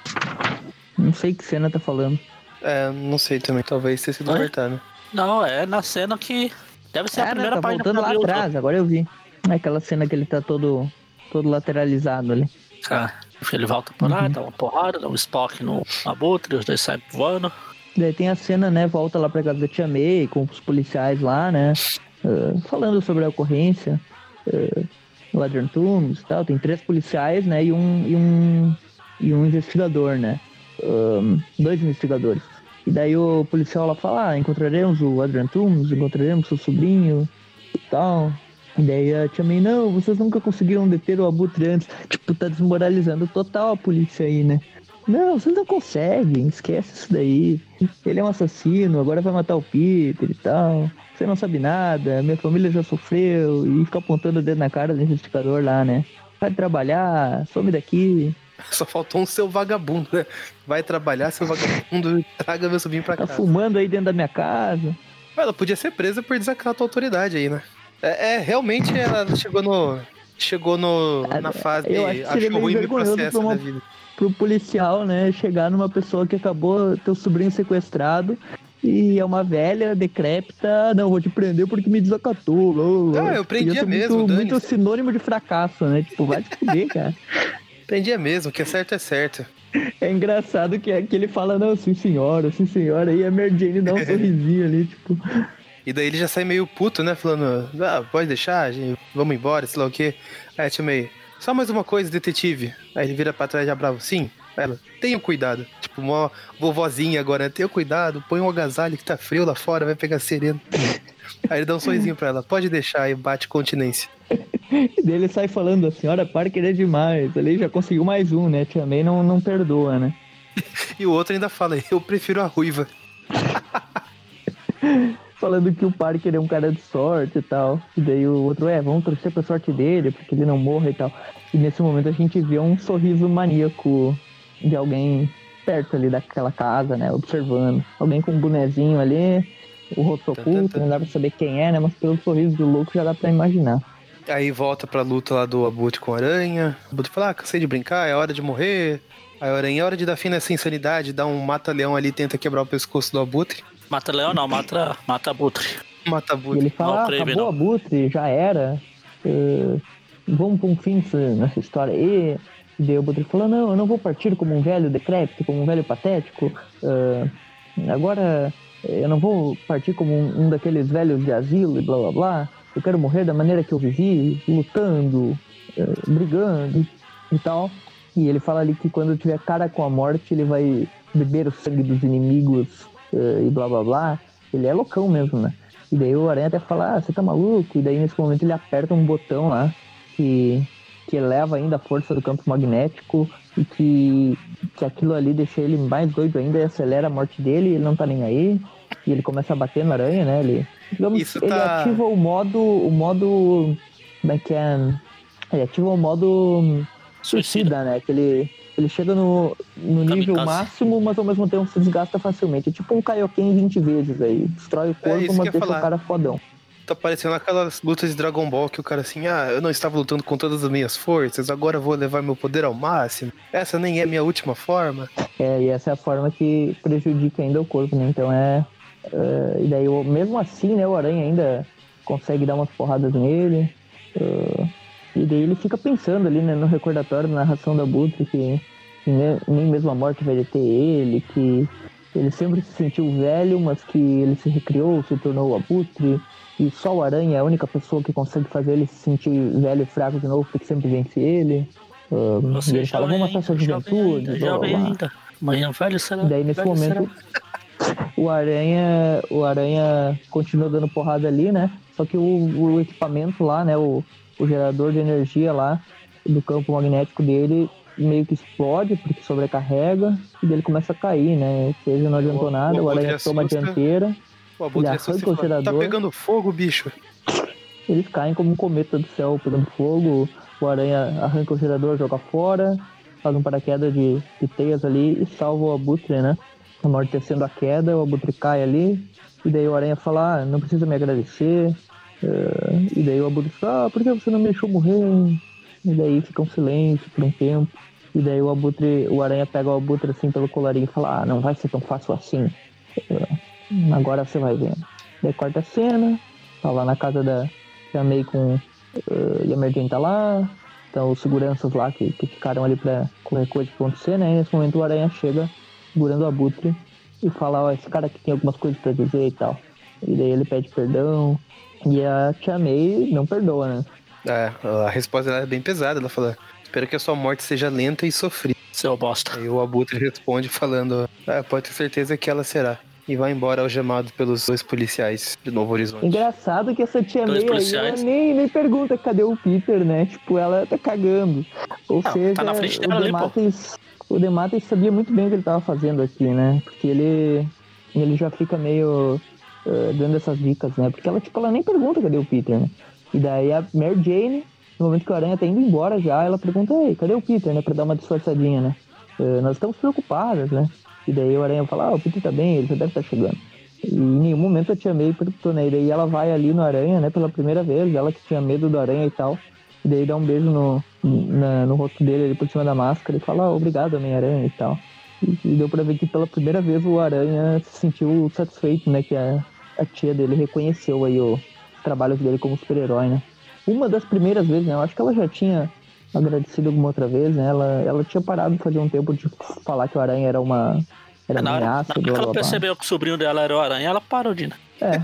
Não sei que cena tá falando. É, não sei também. Talvez tenha sido cortado. Não, é na cena que. Deve ser a Ah, né, primeira tá página voltando lá atrás, agora eu vi. É aquela cena que ele tá todo, todo lateralizado ali. Ah, ele volta por lá, Uhum. dá uma porrada, dá um Spock no Abutre, os dois saem voando. Daí tem a cena, né? Volta lá pra casa da Tia May com os policiais lá, né? eh, falando sobre a ocorrência. eh, no Adrian Toomes e tal. Tem três policiais, né? E um, e um, e um investigador, né? Ahn, dois investigadores. E daí o policial lá fala, ah, encontraremos o Adrian Toomes, encontraremos seu sobrinho e tal. E daí a Tia May, não, vocês nunca conseguiram deter o Abutre antes. Tipo, tá desmoralizando total a polícia aí, né? Não, vocês não conseguem, esquece isso daí. Ele é um assassino, agora vai matar o Peter e tal. Você não sabe nada, minha família já sofreu. E fica apontando o dedo na cara do investigador lá, né? Vai trabalhar, some daqui. Só faltou um seu vagabundo, né? Vai trabalhar, seu vagabundo, traga meu sobrinho pra Tá casa. fumando aí dentro da minha casa. Ela podia ser presa por desacato à autoridade aí, né? É, é, realmente ela chegou no. Chegou no, na fase. eu acho que Achou ruim vergonhoso processo uma- da vida. Pro policial, né, chegar numa pessoa que acabou teu sobrinho sequestrado e é uma velha, decrépita, não, vou te prender porque me desacatou. blá. Ah, eu prendia mesmo, Muito, muito sinônimo de fracasso, né? Tipo, vai te fuder, cara. Prendia mesmo, que é certo é certo. É engraçado que, é que ele fala, não, sim senhora, sim senhora, e a Mary Jane dá um sorrisinho ali, tipo, E daí ele já sai meio puto, né? Falando, ah, pode deixar, gente, vamos embora, sei lá o quê. Aí a tia May, só mais uma coisa, detetive. Aí ele vira pra trás já bravo, sim. Ela, tenha cuidado. Tipo, uma vovozinha agora, né? Tenha cuidado, põe um agasalho que tá frio lá fora, vai pegar sereno. Aí ele dá um sorrisinho pra ela, pode deixar e bate continência. E ele sai falando, a senhora Parker é demais. Ali já conseguiu mais um, né? Tia May não, não perdoa, né? E o outro ainda fala, eu prefiro a ruiva. Falando que o Parker é um cara de sorte e tal. E daí o outro, é, vamos torcer pra sorte dele, porque ele não morra e tal. E nesse momento a gente vê um sorriso maníaco de alguém perto ali daquela casa, né? Observando. Alguém com um bonezinho ali, o rosto oculto, não dá pra saber quem é, né? Mas pelo sorriso do louco já dá pra imaginar. Aí volta pra luta lá do Abutre com a Aranha. O Abutre fala, ah, cansei de brincar, é hora de morrer. Aí a Aranha, é hora de dar fim nessa insanidade, dá um mata-leão ali tenta quebrar o pescoço do Abutre. Mata-leão não, mata, mata Abutre. Mata E Abutre. ele fala, Não, ah, creme, acabou não. a Butre, já era. eh, vamos pôr um fim nessa- história. E daí o Butre falou, não, eu não vou partir como um velho decrépito, como um velho patético. eh, agora eh, eu não vou partir como um, um daqueles velhos de asilo e blá blá blá. Eu quero morrer da maneira que eu vivi, lutando, eh, brigando e tal. E ele fala ali que quando tiver cara com a morte, ele vai beber o sangue dos inimigos eh, e blá blá blá. Ele é loucão mesmo, né? E daí o Aranha até fala, ah, você tá maluco? E daí nesse momento ele aperta um botão lá que, que eleva ainda a força do campo magnético e que, que aquilo ali deixa ele mais doido ainda e acelera a morte dele, ele não tá nem aí. E ele começa a bater na aranha, né? Ele, digamos, Isso ele tá- ativa o modo. O modo. Como é que é? Ele ativa o modo suicida, né? Que ele, ele chega no, no nível Kamikaze. máximo, mas ao mesmo tempo se desgasta facilmente. É tipo um Kaioken 20 vezes aí. Destrói o corpo, É isso que mas deixa falar. o cara fodão. Tá parecendo aquelas lutas de Dragon Ball que o cara assim, ah, eu não estava lutando com todas as minhas forças, agora eu vou levar meu poder ao máximo. Essa nem é minha última forma. É, e essa é a forma que prejudica ainda o corpo, né? Então é. é, e daí, mesmo assim, né, o Aranha ainda consegue dar umas porradas nele. é, e daí ele fica pensando ali, né, no recordatório, na narração da Butre, que, que ne- nem mesmo a morte vai deter ele, que ele sempre se sentiu velho, mas que ele se recriou, se tornou o Abutre. E só o Aranha é a única pessoa que consegue fazer ele se sentir velho e fraco de novo, porque sempre vence ele. E Você ele fala, vamos matar sua jovem juventude. ainda, blá, blá, jovem ainda. Amanhã velho será. E daí nesse velho será. momento o Aranha, o Aranha continua dando porrada ali, né? Só que o, o equipamento lá, né? O, o gerador de energia lá do campo magnético dele meio que explode porque sobrecarrega e dele começa a cair, né? Ou seja, não adiantou O- nada, o Aranha Abutre toma a dianteira, O Abutre Ele assusta o tá gerador. pegando fogo, bicho. eles caem como um cometa do céu pegando fogo, o Aranha arranca o gerador, joga fora, faz um paraquedas de, de teias ali e salva o Abutre, né? Amortecendo a queda, o Abutre cai ali, e daí o Aranha fala, ah, não precisa me agradecer. Eh, e daí o Abutre fala, ah, por que você não me deixou morrer? E daí fica um silêncio por um tempo. E daí o Abutre, o Aranha pega o Abutre assim pelo colarinho e fala, ah, não vai ser tão fácil assim. Eh, agora você vai ver. Daí corta a cena, tá lá na casa da Tia May com uh, e a Mary tá lá, então os seguranças lá que, que ficaram ali pra qualquer coisa que acontecer, né? E nesse momento o Aranha chega segurando o abutre e fala, ó, esse cara aqui tem algumas coisas pra dizer e tal. E daí ele pede perdão. E a Tia May não perdoa, né? É, a resposta dela é bem pesada. Ela fala: Espero que a sua morte seja lenta e sofrida. Seu bosta. Aí o Abutre responde falando: ah, Pode ter certeza que ela será. E vai embora algemado pelos dois policiais de Novo Horizonte. Engraçado que essa tia May aí, nem, nem pergunta cadê o Peter, né? Tipo, ela tá cagando. Ou Ah, seja, tá na frente dela o ali, pô. Demates, o Demates sabia muito bem o que ele tava fazendo aqui, né? Porque ele, ele já fica meio eh, dando essas dicas, né? Porque ela, tipo, ela nem pergunta cadê o Peter, né? E daí a Mary Jane, no momento que o Aranha tá indo embora já, ela pergunta, ei, cadê o Peter, né? Pra dar uma disfarçadinha, né? Eh, nós estamos preocupados, né? E daí o Aranha fala, ah, o Peter tá bem, ele já deve estar chegando. E em nenhum momento eu tinha meio perguntou, né? E daí ela vai ali no Aranha, né? Pela primeira vez, ela que tinha medo do Aranha e tal. E daí dá um beijo no, na- no rosto dele ali por cima da máscara e fala, ah, obrigado, Homem-Aranha e tal. E, e deu pra ver que pela primeira vez o Aranha se sentiu satisfeito, né? Que a, a tia dele reconheceu aí o trabalho dele como super-herói, né? Uma das primeiras vezes, né? Eu acho que ela já tinha agradecido alguma outra vez, né? Ela, ela tinha parado fazia um tempo de falar que o Aranha era uma. Era Na hora, na ameaça, hora que ela percebeu que o sobrinho dela era o aranha, ela parou de. É,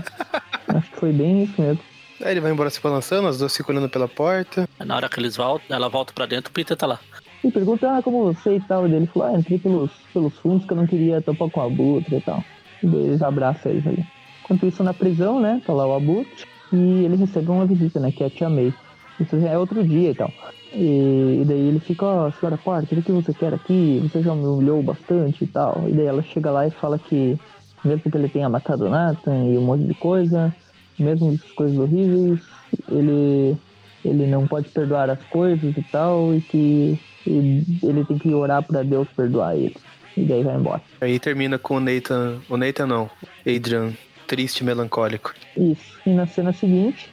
acho que foi bem isso mesmo. Aí ele vai embora se balançando, as duas ficam olhando pela porta. Na hora que eles voltam, ela volta pra dentro, o Peter tá lá. E pergunta, ah, como você e tal. E ele falou, ah, entrei pelos, pelos fundos que eu não queria topar com a Abutre e tal. E daí eles abraçam eles ali. Enquanto isso, na prisão, né, tá lá o Abutre. E ele recebe uma visita, né, que é a Tia May. Isso já é outro dia e tal. E, e daí ele fica, ó, oh, senhora Parker, o que você quer aqui? Você já me humilhou bastante e tal. E daí ela chega lá e fala que, mesmo que ele tenha matado Nathan e um monte de coisa, mesmo essas coisas horríveis, ele, ele não pode perdoar as coisas e tal, e que ele tem que orar para Deus perdoar ele. E daí vai embora. Aí termina com o Nathan. O Nathan não, Adrian, triste melancólico. Isso. E na cena seguinte,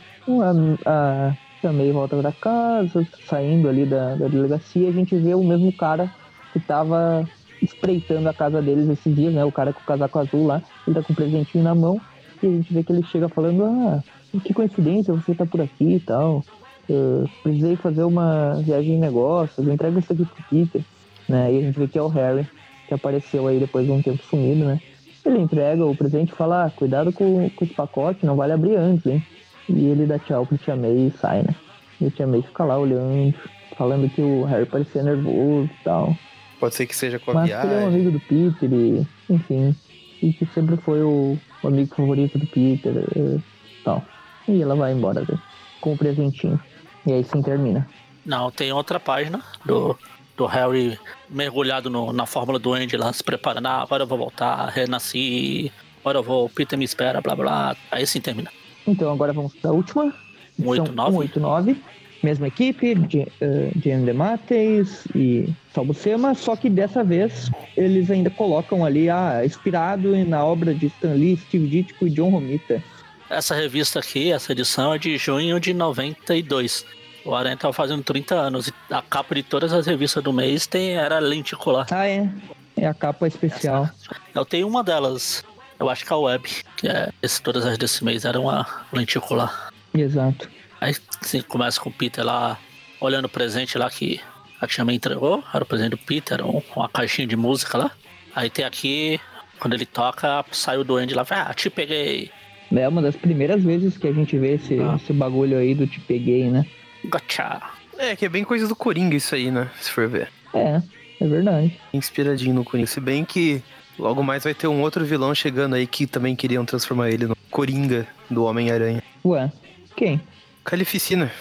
a, a também volta para casa, saindo ali da, da delegacia, a gente vê o mesmo cara que tava espreitando a casa deles esses dias, né? O cara com o casaco azul lá, ele tá com um presentinho na mão, e a gente vê que ele chega falando, ah, que coincidência, você tá por aqui e tal. Eu precisei fazer uma viagem de negócios, eu entrego isso aqui pro Peter, né? E a gente vê que é o Harry, que apareceu aí depois de um tempo sumido, né? Ele entrega o presente e fala, ah, cuidado com, com esse pacote, não vale abrir antes, hein? E ele dá tchau pro Tia May e sai, né? E o Tia May fica lá olhando, falando que o Harry parecia nervoso e tal. Pode ser que seja com a Mas viagem. ele é um amigo do Peter e, enfim, e que sempre foi o, o amigo favorito do Peter e tal. E ela vai embora né? com o presentinho. E aí sim termina. Não, tem outra página do, do Harry mergulhado no, na fórmula do Andy lá, se preparando. Ah, agora eu vou voltar, renasci, agora eu vou, Peter me espera, blá blá. Aí sim termina. Então agora vamos para a última. 189. 189. Mesma equipe, de uh, Demates e Salbucema, só que dessa vez eles ainda colocam ali, ah, inspirado na obra de Stan Lee, Steve Ditko e John Romita. Essa revista aqui, essa edição é de junho de 92. O Aranha tava fazendo 30 anos e a capa de todas as revistas do mês tem, era lenticular. Ah, é. É a capa especial. Essa, eu tenho uma delas. Eu acho que é a web, que é esse, todas as desse mês eram a lenticular. Exato. Aí assim, começa com o Peter lá olhando o presente lá que a tia me entregou. Era o presente do Peter, um, uma caixinha de música lá. Aí tem aqui, quando ele toca, sai o duende lá, ah, te peguei. É uma das primeiras vezes que a gente vê esse, ah. esse bagulho aí do te peguei, né? Gotcha. É, que é bem coisa do Coringa isso aí, né? Se for ver. É, é verdade. Inspiradinho no Coringa. Se bem que logo mais vai ter um outro vilão chegando aí que também queriam transformar ele no Coringa do Homem-Aranha. Ué, quem? Calificina.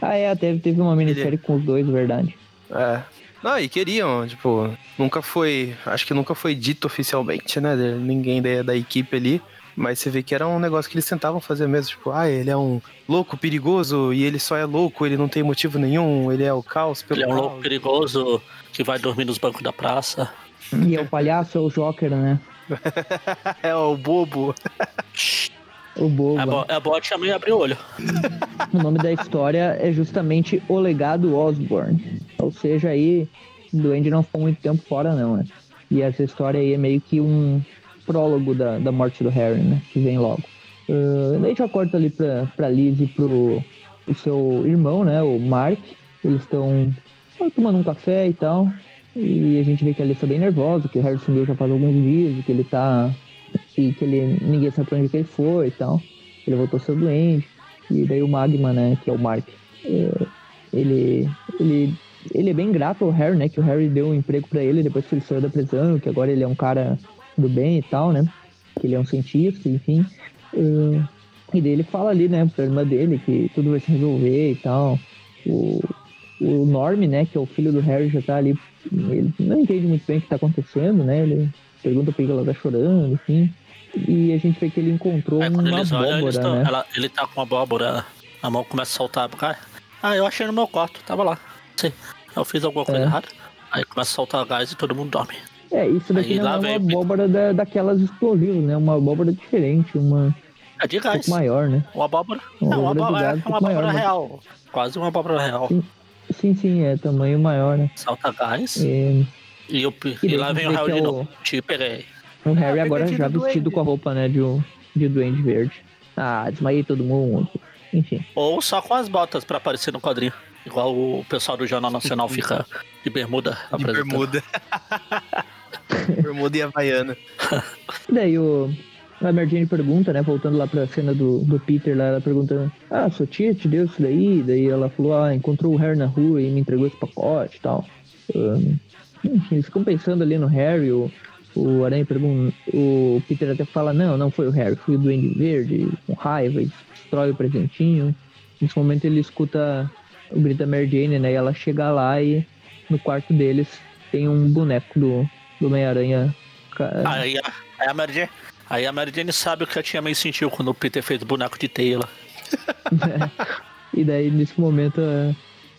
Ah, é, teve, teve uma minissérie com os dois, verdade. É. Não, e queriam, tipo, nunca foi. Acho que nunca foi dito oficialmente, né? Ninguém da, da equipe ali. Mas você vê que era um negócio que eles tentavam fazer mesmo. Tipo, ah, ele é um louco perigoso e ele só é louco, ele não tem motivo nenhum, ele é o caos pelo Ele é um louco perigoso que vai dormir nos bancos da praça. E é o palhaço, é o Joker, né? é o bobo. O bobo. É bom, é bom também abrir o olho. o nome da história é justamente O Legado Osborne. Ou seja, aí, o Duende não ficou muito tempo fora, não, né? E essa história aí é meio que um prólogo da, da morte do Harry, né? Que vem logo. Uh, daí já corta ali pra, pra Liz e pro o seu irmão, né? O Mark. Eles estão tomando um café e tal. E a gente vê que a Liz tá bem nervosa, que o Harry sumiu já faz alguns dias, que ele tá. E que ele. ninguém sabe pra onde que ele foi e tal. Ele voltou a ser doente. E daí o Magma, né? Que é o Mark. Uh, ele. ele ele é bem grato ao Harry, né? Que o Harry deu um emprego para ele depois que ele saiu da prisão, que agora ele é um cara do bem e tal, né? Que ele é um cientista, enfim. Uh, e daí ele fala ali, né, pra irmã dele que tudo vai se resolver e tal. O, o Norm, né, que é o filho do Harry, já tá ali. Ele não entende muito bem o que tá acontecendo, né? Ele pergunta por que ela tá chorando, enfim. E a gente vê que ele encontrou Aí, uma eles olham, eles abóbora, tão- né? ela- ele tá com uma abóbora, a mão começa a soltar. Cara, ah, eu achei no meu quarto, tava lá. Sei, eu fiz alguma coisa É. errada. Aí começa a soltar gás e todo mundo dorme. É, isso daqui não é uma o abóbora da, daquelas explosivas, né? Uma abóbora diferente, uma É de um gás. pouco maior, né? Uma abóbora. Uma é uma abóbora abóbora, gás é um uma abóbora maior, né? real. Quase uma abóbora real. Sim. Sim, sim, é tamanho maior, né? Salta gás. É, E, o, E e lá vem o Harry é de o- novo. Te peguei. o Harry Ah, agora já do vestido duende. com a roupa, né, de, um- de duende verde. Ah, desmaiei todo mundo. Enfim. Ou só com as botas pra aparecer no quadrinho. Igual o pessoal do Jornal Nacional fica de bermuda De bermuda. bermuda e havaiana. E daí o. A Mary pergunta, né? Voltando lá pra cena do, do Peter lá, ela pergunta, ah, sua tia te deu isso daí? Daí ela falou, ah, encontrou o Harry na rua e me entregou esse pacote e tal. Ahn, enfim, eles ficam pensando ali no Harry, o, o Aranha pergunta, o Peter até fala, não, não foi o Harry, foi o Duende Verde, com raiva, destrói o presentinho. Nesse momento ele escuta o grito da Mary Jane, né? E ela chega lá e no quarto deles tem um boneco do, do Homem-Aranha. Aí, a- aí a Mary Jane, aí a Mary Jane sabe o que a tia May sentiu quando o Peter fez o boneco de teia lá. E daí, nesse momento,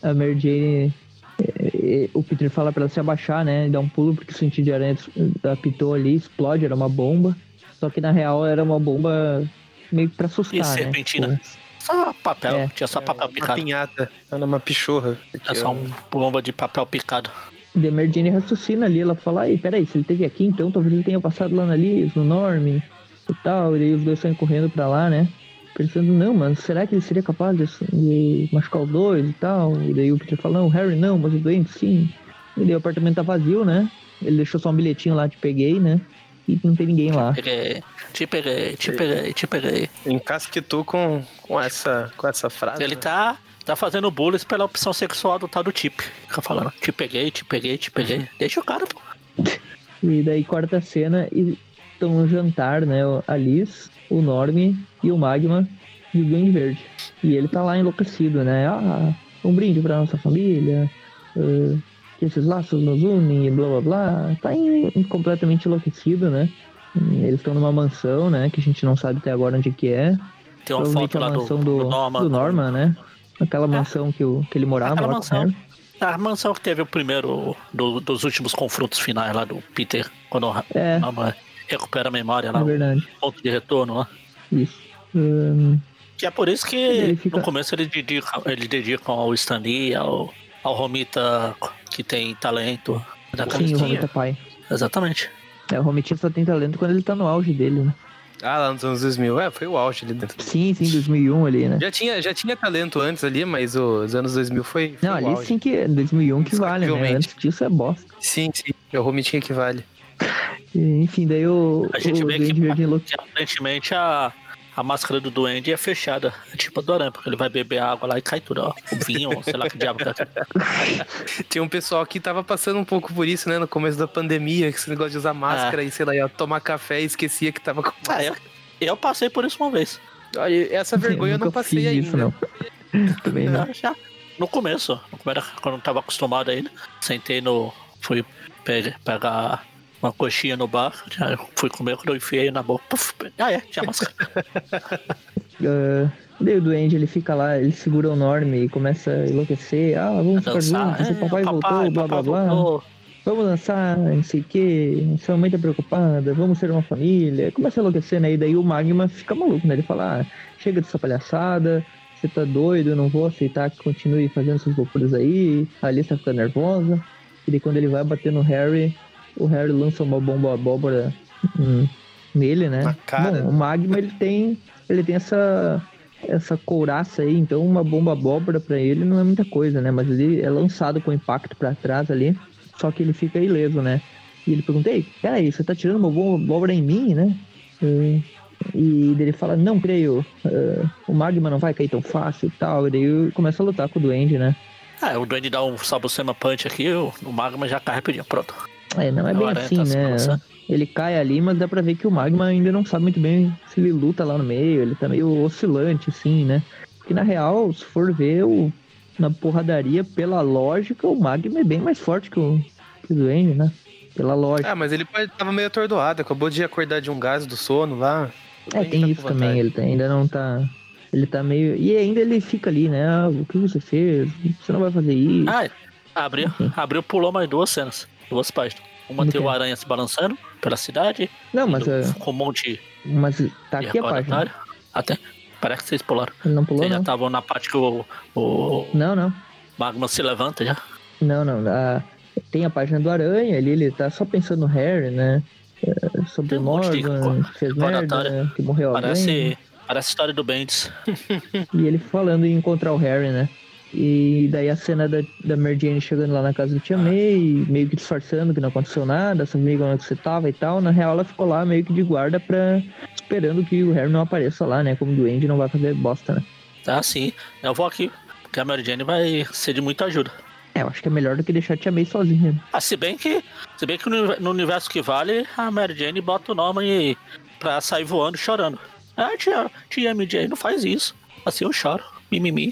a, a Mary Jane. eh, eh, o Peter fala pra ela se abaixar, né? E dar um pulo, porque o sentido de aranha apitou ali, explode, era uma bomba. Só que na real era uma bomba meio que pra assustar, E né? serpentina. Tipo, Só papel, É. tinha só papel Uma picado. pinhata. Era uma pichorra. É só uma bomba de papel picado. E Jane raciocina ali, ela fala, ai, peraí, se ele teve aqui, então talvez ele tenha passado lá na Liz, no Norme e tal. E daí os dois saem correndo pra lá, né? Pensando, não, mas será que ele seria capaz de, de machucar os dois e tal? E daí o Peter fala, não, Harry não, mas o doente sim. E daí o apartamento tá vazio, né? Ele deixou só um bilhetinho lá, te peguei, né? E não tem ninguém lá. Peguei, te peguei, te peguei, te peguei. Encasquetou com, com, essa, com essa frase. Ele né? tá, tá fazendo bullying pela opção sexual do tal do Tip. Fica falando, te peguei, te peguei, te peguei. Deixa o cara, pô. E daí corta a cena e estão no jantar, né? A Liz, o Norme e o Magma e o Duende Verde. E ele tá lá enlouquecido, né? Ah, um brinde pra nossa família, ah, que esses laços nos unem e blá blá blá. Tá em- completamente enlouquecido, né? Eles estão numa mansão, né? Que a gente não sabe até agora onde que é. Tem uma foto lá do, mansão do, do, Norman. do Norman, né? Aquela mansão que, o, que ele morava Aquela lá mansão. Harry. A mansão que teve o primeiro do- dos últimos confrontos finais lá do Peter, quando É, Norman recupera a memória lá, é o ponto de retorno lá. Isso. Ahn, Que é por isso que fica- no começo ele dedica, ele dedica ao Stan Lee, ao, ao Romita que tem talento. Da sim, o. Romita pai. Exatamente. É, o Romitinho só tem talento quando ele tá no auge dele, né? Ah, lá nos anos 2000. É, foi o auge ali dentro. Sim, sim, 2001 ali, né? Já tinha, já tinha talento antes ali, mas os anos 2000 foi, foi Não, ali auge. sim que é 2001 que vale, né? Antes disso é bosta. Sim, sim. É o Romitinha que vale. Enfim, daí o, A gente o vê que aparentemente a, a máscara do duende é fechada. É tipo a do aranha, porque ele vai beber água lá e cai tudo, ó. O vinho, sei lá que diabo tá. Tinha um pessoal que tava passando um pouco por isso, né? No começo da pandemia, esse negócio de usar máscara e, sei lá, ia tomar café e esquecia que tava com. Ah, eu, eu passei por isso uma vez. Olha, essa vergonha eu, não nunca passei ainda. isso, não. Também não. Já, já. No começo, no começo, quando eu não tava acostumado ainda, sentei no. Fui pe- pegar uma coxinha no bar, já fui comer quando eu enfiei na boca. Puf, ah, é, tinha máscara. Ah, daí o Duende, ele fica lá, ele segura o Norme e começa a enlouquecer. Ah, vamos ficar Dançar. juntos, o É, papai, voltou, blá blá papai blá. voltou. Vamos dançar, não sei o que, sua mãe tá preocupada, vamos ser uma família. Começa a enlouquecer, né? E daí o Magma fica maluco, né? Ele fala, ah, chega dessa palhaçada, você tá doido, eu não vou aceitar que continue fazendo essas loucuras aí. A Alice fica nervosa. E daí quando ele vai bater no Harry, o Harry lança uma bomba abóbora hum, nele, né? Na cara. Bom, o Magma, ele tem, ele tem essa essa couraça aí, então uma bomba abóbora pra ele não é muita coisa, né? Mas ele é lançado com impacto pra trás ali, só que ele fica ileso, né? E ele pergunta, ei, peraí, você tá tirando uma bomba abóbora em mim, né? E daí ele fala, não creio, eh, o magma não vai cair tão fácil e tal. E daí começa a lutar com o duende, né? Ah, o Duende dá um Sabucema Punch aqui, o, o Magma já cai rapidinho, pronto. É, não é bem assim, tá né? Ele cai ali, mas dá pra ver que o Magma ainda não sabe muito bem se ele luta lá no meio, ele tá meio oscilante, assim, né? Porque na real, se for ver, o, na porradaria, pela lógica, o Magma é bem mais forte que o, que o Duende, né? Pela lógica. Ah, mas ele tava meio atordoado, acabou de acordar de um gás do sono lá. É, tem isso também, ele tá- ainda não tá. Ele tá meio. E ainda ele fica ali, né? Ah, o que você fez? Você não vai fazer isso. Ah, abriu, abriu, pulou mais duas cenas, duas páginas. Uma Do tem o? Aranha se balançando pela cidade, não, mas, indo é, com um monte mas tá de aqui a página. Até, parece que vocês pularam. Não pulou, Vocês já não. estavam na parte que o, o Não, não. Magma se levanta já. Não, não. a- tem a página do Aranha ali, ele tá só pensando no Harry, né? É, sobre o um monte de Morgan, que fez merda, que morreu alguém. Parece, parece a história do Bendis. E ele falando em encontrar o Harry, né? E daí a cena da, da Mary Jane chegando lá na casa do Tia May, meio que disfarçando que não aconteceu nada, sabia onde você tava e tal. Na real, ela ficou lá meio que de guarda pra... esperando que o Harry não apareça lá, né? Como doente, não vai fazer bosta, né? Tá, sim. Eu vou aqui, porque a Mary Jane vai ser de muita ajuda. É, eu acho que é melhor do que deixar a Tia May sozinha. Ah, se bem que, se bem que no, universo que vale, a Mary Jane bota o Norman e, pra sair voando chorando. Ah, tia, tia MJ, não faz isso. Assim eu choro. Mimimi.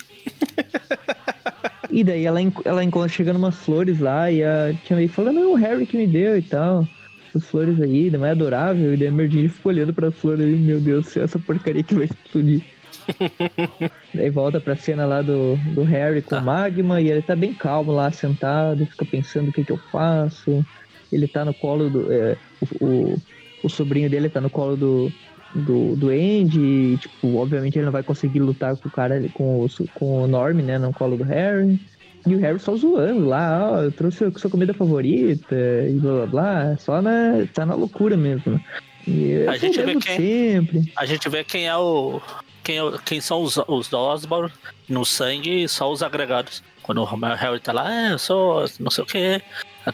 E daí ela, ela encontra chegando umas flores lá e a tia May fala, não, o Harry que me deu e tal. Essas flores aí, não é adorável. E daí a Merdinha fica olhando pra flores aí, meu Deus, do céu, essa porcaria que vai explodir. daí volta pra cena lá do, do Harry com Tá. o Magma e ele tá bem calmo lá, sentado, fica pensando o que que eu faço. Ele tá no colo do... é, o, o, o sobrinho dele tá no colo do, do, do Andy e, tipo, obviamente ele não vai conseguir lutar com o cara, com o, com o Norm, né, no colo do Harry. E o Harry só zoando lá, ó, eu trouxe a sua comida favorita e blá blá blá, só na, tá na loucura mesmo. E eu A gente sou vê quem- sempre. A gente vê quem é o. Quem, é quem são os, os Osborn no sangue, só os agregados. Quando o Harry tá lá, é, eu sou não sei o que.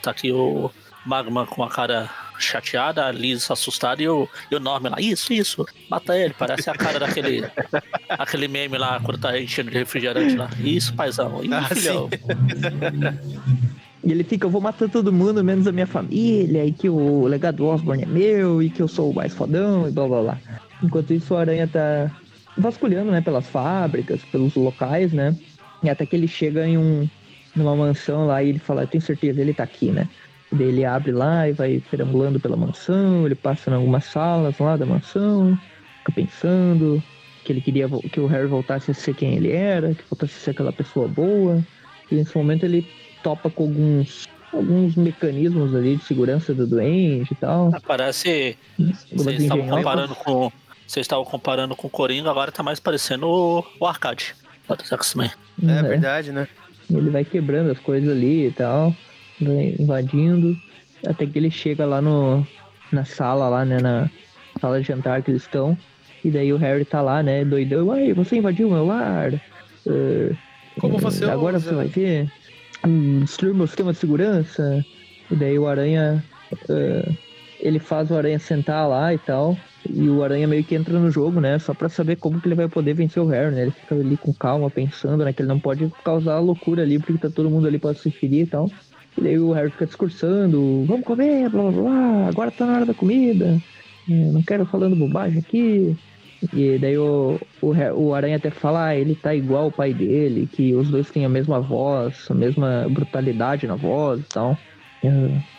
Tá aqui o Magma com a cara chateada, a Liz assustada e o, e o Norman lá, isso, isso, mata ele, parece a cara daquele aquele meme lá quando tá enchendo de refrigerante lá. Isso, paizão, isso, Ah, filhão. E ele fica, eu vou matar todo mundo, menos a minha família, e que o legado Osborne é meu, e que eu sou o mais fodão, e blá blá blá. Enquanto isso, o Aranha tá vasculhando, né, pelas fábricas, pelos locais, né? E até que ele chega em um numa mansão lá e ele fala, eu tenho certeza, ele tá aqui, né? Daí ele abre lá e vai perambulando pela mansão, ele passa em algumas salas lá da mansão, fica pensando que ele queria que o Harry voltasse a ser quem ele era, que voltasse a ser aquela pessoa boa. E nesse momento ele topa com alguns alguns mecanismos ali de segurança do doente e tal. Parece. algumas Vocês estavam comparando com. Vocês estavam comparando com o Coringa, agora tá mais parecendo o, o Arcade. É Né? verdade, né? Ele vai quebrando as coisas ali e tal, invadindo, até que ele chega lá no na sala lá, né, na sala de jantar que eles estão. E daí o Harry tá lá, né, doidão. Ai, você invadiu meu lar. eh, Como eh, você Agora ousa?" você vai ver. Hum, destruir meu sistema de segurança. E daí o Aranha. eh, ele faz o Aranha sentar lá e tal. E o Aranha meio que entra no jogo, né? Só pra saber como que ele vai poder vencer o Harry, né? Ele fica ali com calma, pensando, né? Que ele não pode causar loucura ali, porque tá todo mundo ali pode se ferir e tal. E daí o Harry fica discursando, vamos comer, blá blá blá, agora tá na hora da comida. É, não quero falando bobagem aqui. E daí o, o, o Aranha até fala, ah, ele tá igual o pai dele, que os dois têm a mesma voz, a mesma brutalidade na voz e tal.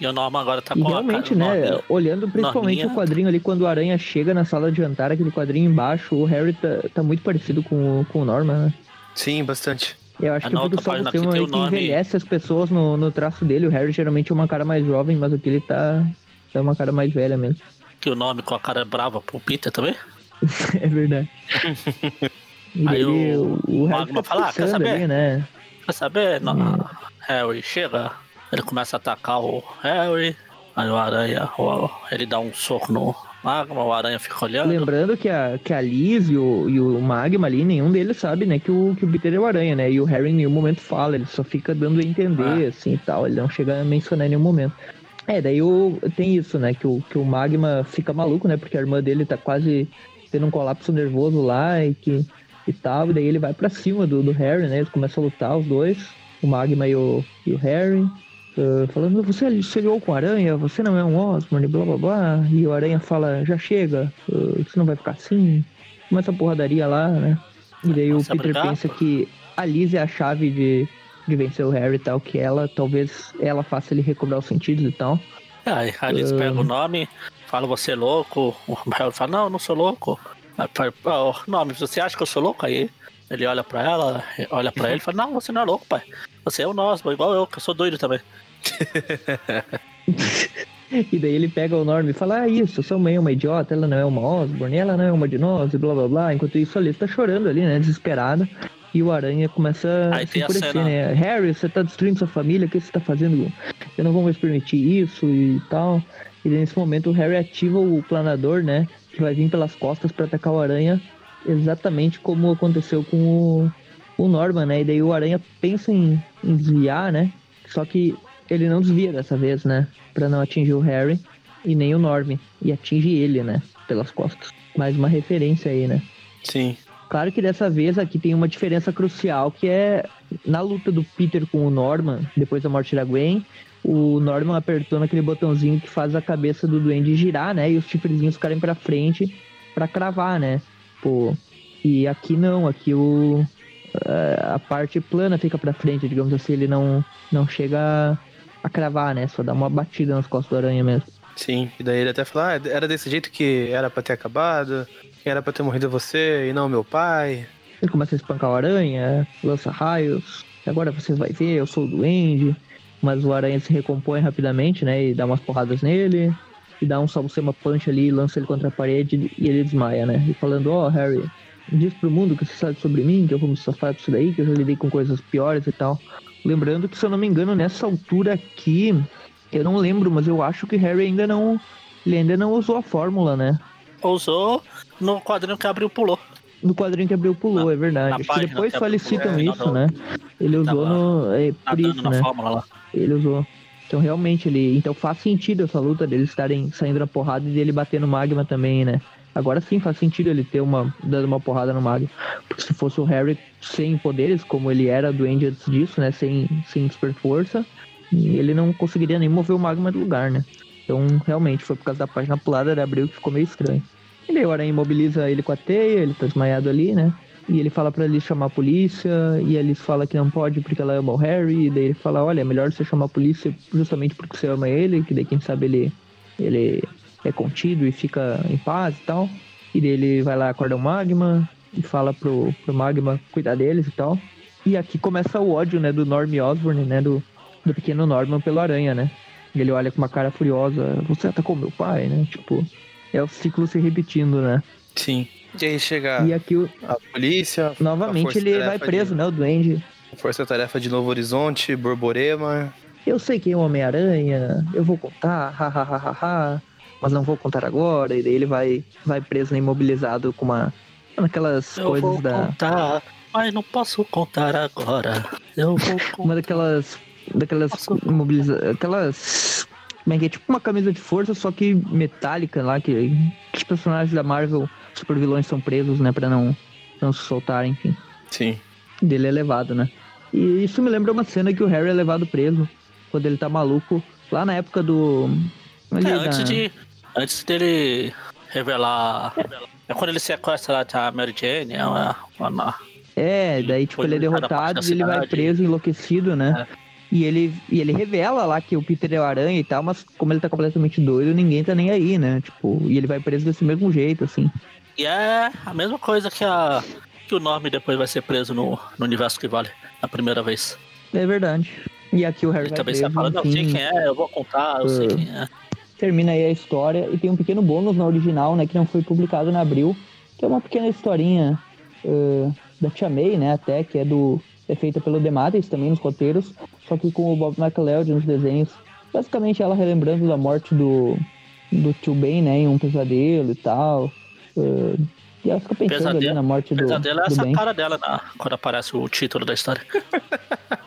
E o Norman agora tá e com realmente, a cara. né, Norman- olhando principalmente Norminha. o quadrinho ali, quando o Aranha chega na sala de jantar, aquele quadrinho embaixo, o Harry tá, tá muito parecido com, o- com o Norman, né? Sim, bastante. Eu acho que o Gustavo página tem o que envelhece as pessoas no, no traço dele. O Harry geralmente é uma cara mais jovem, mas aqui ele tá, tá uma cara mais velha mesmo. Que o nome com a cara brava pro Peter também. é verdade. E Aí daí o o, Harry Magma fala, "Ah, quer saber?" ali, né? Quer saber? Não, Hum. Harry chega, ele começa a atacar o Harry, aí o Aranha, ele dá um soco no Magma, o Aranha fica olhando. Lembrando que a, que a Liz e o, e o Magma ali, nenhum deles sabe, né, que o, que o Peter é o Aranha, né? E o Harry em nenhum momento fala, ele só fica dando a entender, Ah. assim e tal. Ele não chega a mencionar em nenhum momento. É, daí o, tem isso, né? Que o, que o Magma fica maluco, né? Porque a irmã dele tá quase tendo um colapso nervoso lá e que e tal. E daí ele vai pra cima do, do Harry, né? Eles começam a lutar, os dois, o Magma e o, e o Harry. Ah, falando, você aliou com a aranha, você não é um Osborne, blá blá blá. E o aranha fala, já chega, ah, isso não vai ficar assim. Começa a porradaria lá, né? E daí o Começa a Peter brigar. pensa que a Liz é a chave de, de vencer o Harry e tal, que ela, talvez, ela faça ele recobrar os sentidos e tal. Aí, aí eles Ah. pegam o nome, falam você é louco, o Harry fala, não, eu não sou louco. Aí fala, "Ó, nome, você acha que eu sou louco? Aí ele olha pra ela, olha pra ele e fala, não, você não é louco, pai. Você é o nosso, igual eu, que eu sou doido também. E daí ele pega o Norm e fala, ah, isso, sua mãe é uma idiota, ela não é uma Osborne, ela não é uma de nós, e blá blá blá. Enquanto isso, a Liz tá chorando ali, né, desesperada. E o Aranha começa Aí a se enfurecer, né? Harry, você tá destruindo sua família, o que você tá fazendo? Eu não vou mais permitir isso e tal. E nesse momento o Harry ativa o planador, né? Que vai vir pelas costas pra atacar o Aranha, exatamente como aconteceu com o, o Norman, né? E daí o Aranha pensa em, em desviar, né? Só que ele não desvia dessa vez, né? Pra não atingir o Harry e nem o Norm. E atinge ele, né? Pelas costas. Mais uma referência aí, né? Sim. Claro que dessa vez aqui tem uma diferença crucial, que é na luta do Peter com o Norman, depois da morte da Gwen, o Norman apertou naquele botãozinho que faz a cabeça do duende girar, né? E os chifrezinhos ficarem pra frente para cravar, né? Pô, e aqui não, aqui o a parte plana fica para frente, digamos assim, ele não não chega a cravar, né? Só dá uma batida nas costas do aranha mesmo. Sim, e daí ele até falou, ah, era desse jeito que era pra ter acabado, que era pra ter morrido você e não meu pai. Ele começa a espancar o aranha, lança raios, agora você vai ver, eu sou o duende. Mas o aranha se recompõe rapidamente, né? E dá umas porradas nele, e dá um salvo-sema punch ali, lança ele contra a parede e ele desmaia, né? E falando, ó, oh, Harry, diz pro mundo que você sabe sobre mim, que eu vou me safar disso daí, que eu já lidei com coisas piores e tal. Lembrando que, se eu não me engano, nessa altura aqui, eu não lembro, mas eu acho que Harry ainda não. Ele ainda não usou a fórmula, né? Usou no quadrinho que abriu pulou. No quadrinho que abriu pulou, na, é verdade. Acho que depois felicitam é, isso, né? Ele usou no. É, por isso, né? Ele usou. Então realmente ele. Então faz sentido essa luta deles estarem saindo na porrada e dele bater no magma também, né? Agora sim faz sentido ele ter uma. dando uma porrada no magma. Porque se fosse o Harry sem poderes, como ele era doente antes disso, né? Sem, sem super força, ele não conseguiria nem mover o magma do lugar, né? Então, realmente, foi por causa da página pulada da Abril que ficou meio estranho. E aí o Aranha imobiliza ele com a teia, ele tá desmaiado ali, né? E ele fala para ele chamar a polícia, e Alice fala que não pode porque ela ama o Harry, e daí ele fala, olha, é melhor você chamar a polícia justamente porque você ama ele, que daí quem sabe ele, ele é contido e fica em paz e tal. E daí ele vai lá, acorda o Magma, e fala pro, pro Magma cuidar deles e tal. E aqui começa o ódio, né, do Norm Osborn, né, do, do pequeno Norman pelo Aranha, né? Ele olha com uma cara furiosa, você atacou meu pai, né? Tipo, é o ciclo se repetindo, né? Sim. E aí chega e aqui o... a polícia. Novamente ele vai preso, de... né? O Duende. Força-tarefa de Novo Horizonte, Borborema. Eu sei quem é o Homem-Aranha, eu vou contar, ha, mas não vou contar agora. E daí ele vai, vai preso, né, imobilizado com uma. Aquelas eu coisas vou da. Contar, mas não posso contar agora. Eu vou contar. Uma daquelas daquelas imobiliza aquelas como é que é? Tipo uma camisa de força, só que metálica lá, que, que os personagens da Marvel, super vilões são presos, né, pra não, não se soltar, enfim. Sim. Dele é levado, né? E isso me lembra uma cena que o Harry é levado preso, quando ele tá maluco, lá na época do... É, antes de... Antes dele revelar... É, é quando ele sequestra a Mary Jane, é uma... É, daí tipo, ele é derrotado e ele vai preso, enlouquecido, né? É. E ele, e ele revela lá que o Peter é o aranha e tal, mas como ele tá completamente doido, ninguém tá nem aí, né? Tipo, e ele vai preso desse mesmo jeito, assim. E é a mesma coisa que a que o Norm depois vai ser preso no, no universo que vale, a primeira vez. É verdade. E aqui o Harry ele vai também preso, fala, não, sei quem é, eu vou contar, eu uh, sei quem é. Termina aí a história e tem um pequeno bônus na original, né, que não foi publicado em abril, que é uma pequena historinha uh, da Tia May, né, até, que é do é feita pelo Dematis também nos roteiros, só que com o Bob McLeod nos desenhos. Basicamente ela relembrando da morte do, do tio Ben, né, em um pesadelo e tal. Uh, e ela fica pensando pesadelo, ali na morte do. Pesadelo é essa ben. cara dela na, quando aparece o título da história.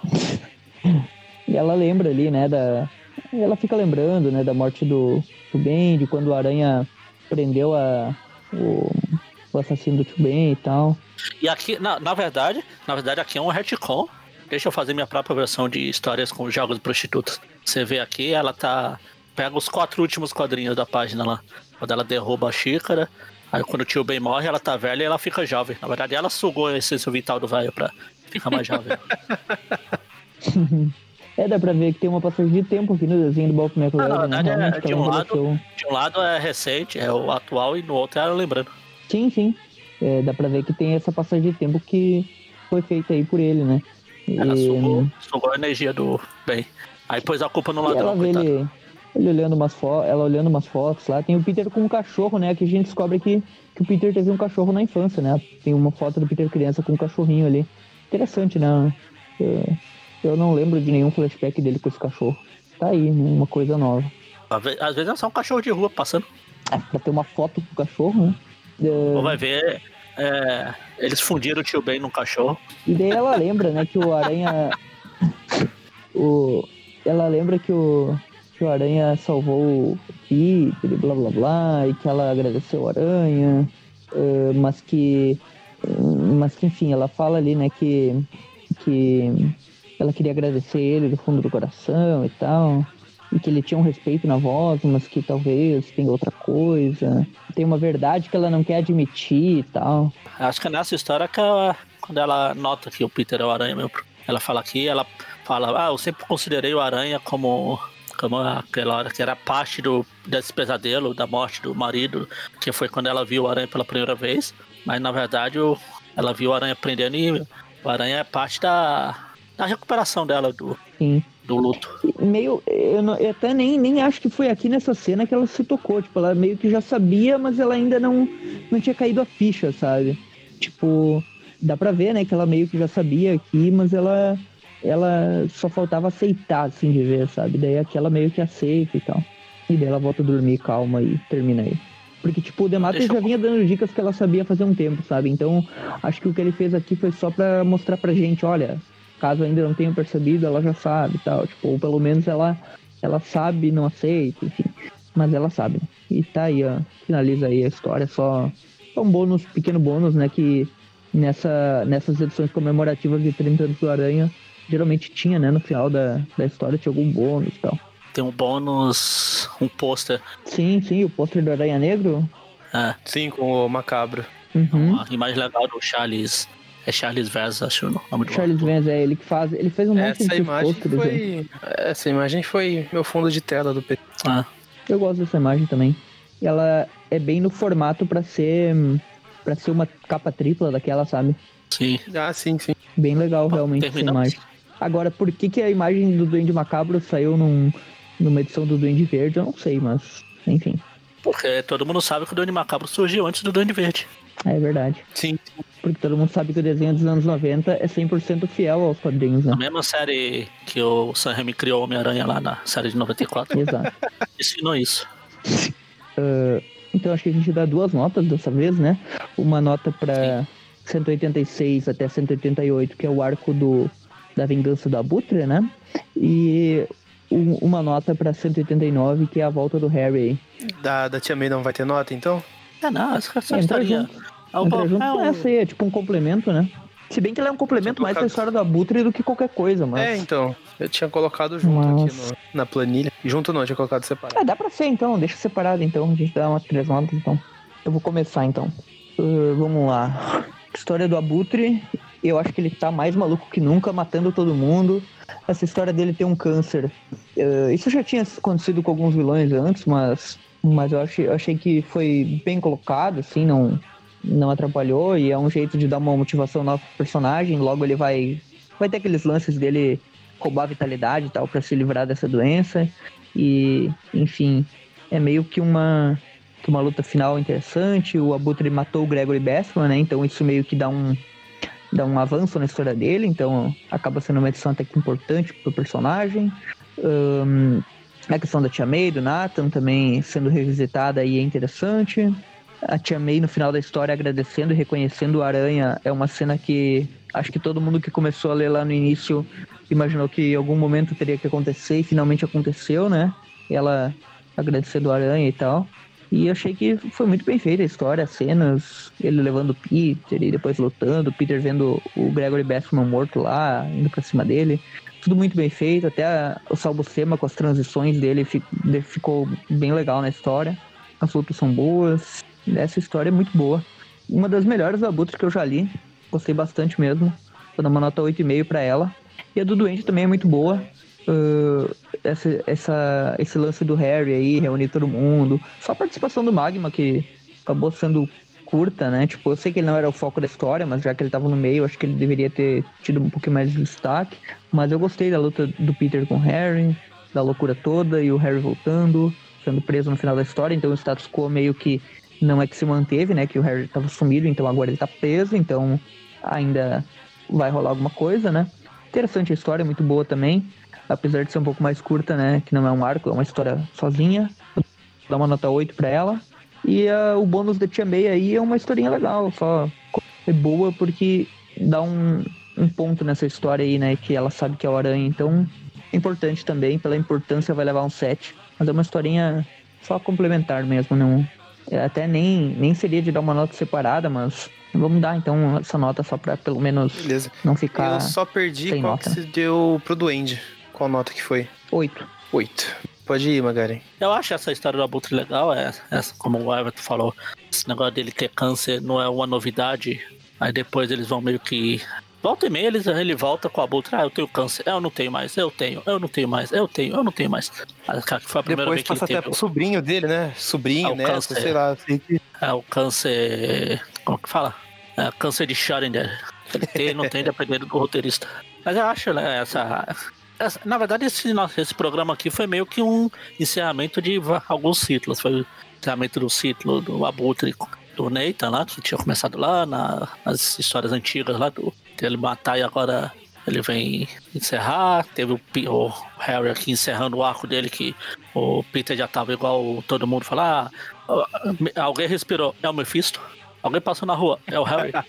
e ela lembra ali, né, da. Ela fica lembrando, né, da morte do, do Ben, de quando o Aranha prendeu a, o, o assassino do tio Ben e tal. E aqui, na, na verdade, na verdade aqui é um retcon. Deixa eu fazer minha própria versão de histórias com jogos de prostitutas. Você vê aqui, ela tá. Pega os quatro últimos quadrinhos da página lá. Quando ela derruba a xícara. Aí quando o tio Ben morre, ela tá velha e ela fica jovem. Na verdade, ela sugou a essência vital do velho pra ficar mais jovem. É, dá pra ver que tem uma passagem de tempo aqui no desenho do Bob McLeod. Ah, na verdade, né? é, de, um lado, de um lado é recente, é o atual, e no outro é lembrando. Sim, sim. É, dá pra ver que tem essa passagem de tempo que foi feita aí por ele, né? Ela e... sugou, sugou a energia do bem. Aí pôs a culpa no ladrão. Vê ele, ele olhando umas fotos, ela olhando umas fotos lá. Tem o Peter com um cachorro, né? Que a gente descobre que, que o Peter teve um cachorro na infância, né? Tem uma foto do Peter criança com um cachorrinho ali. Interessante, né? Eu, eu não lembro de nenhum flashback dele com esse cachorro. Tá aí, né? Uma coisa nova. Às vezes é só um cachorro de rua passando. É, pra ter uma foto com o cachorro, né? Ou vai ver, é, eles fundiram o tio Ben num cachorro. E daí ela lembra, né, que o Aranha. o, ela lembra que o, que o Aranha salvou o Peter, blá blá blá, e que ela agradeceu o Aranha, uh, mas que mas enfim, ela fala ali, né, que, que ela queria agradecer ele do fundo do coração e tal. E que ele tinha um respeito na voz, mas que talvez tenha outra coisa. Tem uma verdade que ela não quer admitir e tal. Acho que nessa história que ela, quando ela nota que o Peter é o Aranha mesmo, ela fala aqui, ela fala, ah, eu sempre considerei o Aranha como como aquela hora que era parte do, desse pesadelo, da morte do marido, que foi quando ela viu o Aranha pela primeira vez. Mas na verdade ela viu o Aranha prendendo e o Aranha é parte da, da recuperação dela do, Sim. do luto. Meio. Eu, não- eu até nem, nem acho que foi aqui nessa cena que ela se tocou. Tipo, ela meio que já sabia, mas ela ainda não, não tinha caído a ficha, sabe? Tipo, dá pra ver, né, que ela meio que já sabia aqui, mas ela. Ela só faltava aceitar, assim, de ver, sabe? Daí aqui ela meio que aceita e tal. E daí ela volta a dormir calma e termina aí. Porque, tipo, o eu- já vinha dando dicas que ela sabia fazer um tempo, sabe? Então, acho que o que ele fez aqui foi só pra mostrar pra gente, olha, caso ainda não tenha percebido, ela já sabe e tal. Tipo, ou pelo menos ela, ela sabe, não aceita, enfim. Mas ela sabe. E tá aí, ó. Finaliza aí a história. Só, só um bônus, pequeno bônus, né? Que nessa, nessas edições comemorativas de 30 anos do Aranha, geralmente tinha, né? No final da, da história tinha algum bônus e tal. Tem um bônus, um pôster, Sim, sim, o pôster do Aranha Negro. é, Sim, com o macabro. Uhum. uma imagem legal do Charles. É Charles Vez, acho o nome do Charles. Vance é ele que faz. Ele fez um monte Essa de imagem foi. Essa imagem foi meu fundo de tela do PC. Ah, Eu gosto dessa imagem também. E ela é bem no formato pra ser para ser uma capa tripla daquela, sabe? sim. Ah, sim, sim. Bem legal realmente essa terminamos. imagem. Agora, por que, que a imagem do Duende Macabro saiu num, numa edição do Duende Verde, eu não sei, mas enfim, Porque todo mundo sabe que o Duende Macabro surgiu antes do Duende Verde. É verdade. Sim. Porque todo mundo sabe que o desenho dos anos 90 é 100% fiel aos quadrinhos, né? Na mesma série que o Sam Raimi criou o Homem-Aranha lá na série de 94, Exato. ensinou isso. Então acho que a gente dá duas notas dessa vez, né? Uma nota pra 186 até 188, que é o arco do, da vingança do Abutre, né? E um- uma nota pra 189, que é a volta do Harry. Da, da Tia May não vai ter nota, então? É, não, essa, essa Entra historinha. junto. É, um, Entra junto é com um- essa aí, é tipo um complemento, né? Se bem que ela é um complemento mais pra história do Abutre do que qualquer coisa, mas. É, então. Eu tinha colocado junto Mas- aqui no- na planilha. Junto não, eu tinha colocado separado. Ah, dá pra ser então, deixa separado então, a gente dá umas três notas então. Eu vou começar então. Uh, vamos lá. História do Abutre, eu acho que ele tá mais maluco que nunca, matando todo mundo. Essa história dele ter um câncer. uh, isso já tinha acontecido com alguns vilões antes, mas, mas eu, achei, eu achei que foi bem colocado, assim, não, não atrapalhou. E é um jeito de dar uma motivação nova pro personagem. Logo ele vai, vai ter aqueles lances dele roubar a vitalidade e tal pra se livrar dessa doença. E, enfim, é meio que uma, que uma luta final interessante. O Abutre matou o Gregory Bassman, né? Então isso meio que dá um, dá um avanço na história dele. Então acaba sendo uma edição até que importante pro personagem. Ahn, a questão da Tia May, do Nathan, também sendo revisitada aí é interessante. A Tia May no final da história agradecendo e reconhecendo o Aranha é uma cena que acho que todo mundo que começou a ler lá no início imaginou que em algum momento teria que acontecer e finalmente aconteceu, né? Ela agradecendo o Aranha e tal. E eu achei que foi muito bem feita a história, as cenas, ele levando o Peter e depois lutando, o Peter vendo o Gregory Bassman morto lá, indo pra cima dele. Tudo muito bem feito, até a- o Salbucema com as transições dele fi- de- ficou bem legal na história. As lutas são boas, essa história é muito boa. Uma das melhores do que eu já li, gostei bastante mesmo. Vou dar uma nota 8,5 pra ela. E a do Doente também é muito boa. Uh, essa, essa, esse lance do Harry aí, reunir todo mundo. Só a participação do Magma, que acabou sendo curta, né? Tipo, eu sei que ele não era o foco da história, mas já que ele tava no meio, acho que ele deveria ter tido um pouquinho mais de destaque. Mas eu gostei da luta do Peter com o Harry, da loucura toda e o Harry voltando, sendo preso no final da história. Então o status quo meio que não é que se manteve, né? Que o Harry tava sumido, então agora ele tá preso, então ainda vai rolar alguma coisa, né? Interessante a história, muito boa também. Apesar de ser um pouco mais curta, né? Que não é um arco, é uma história sozinha. Dar uma nota 8 pra ela. E ah, o bônus da Tia May aí é uma historinha legal, só é boa porque dá um, um ponto nessa história aí, né? Que ela sabe que é o Aranha, então é importante também, pela importância vai levar um 7. Mas é uma historinha só complementar mesmo, não. É, Até nem, nem seria de dar uma nota separada, mas Vamos dar então essa nota só pra pelo menos Beleza. não ficar Eu só perdi sem qual nota, que você deu pro Duende. Qual nota que foi? 8. Oito. Pode ir, Magaren. Eu acho essa história do Abutre legal, é, essa, como o Everton falou, esse negócio dele ter câncer não é uma novidade. Aí depois eles vão meio que. Volta e meia eles, ele volta com o Abutre, ah, eu tenho câncer, eu não tenho mais, eu tenho, eu não tenho mais, eu tenho, eu não tenho mais. Aí, cara, foi a primeira Depois vez que ele passa até teve pro sobrinho dele, né? Sobrinho, Ah, o neto, câncer. sei lá. Sei que... é, o câncer. Como que fala? É, câncer de Schrödinger. Ele tem, não tem, dependendo do roteirista. Mas eu acho, né, essa. essa- na verdade, esse, nosso- esse programa aqui foi meio que um encerramento de alguns ciclos. Foi o encerramento do ciclo do Abutre do Nathan lá, que tinha começado lá na- nas histórias antigas lá do dele matar e agora ele vem encerrar. Teve o, o Harry aqui encerrando o arco dele, que o Peter já tava igual todo mundo falar. Ah, alguém respirou, é o Mephisto. Alguém passou na rua, é o Harry.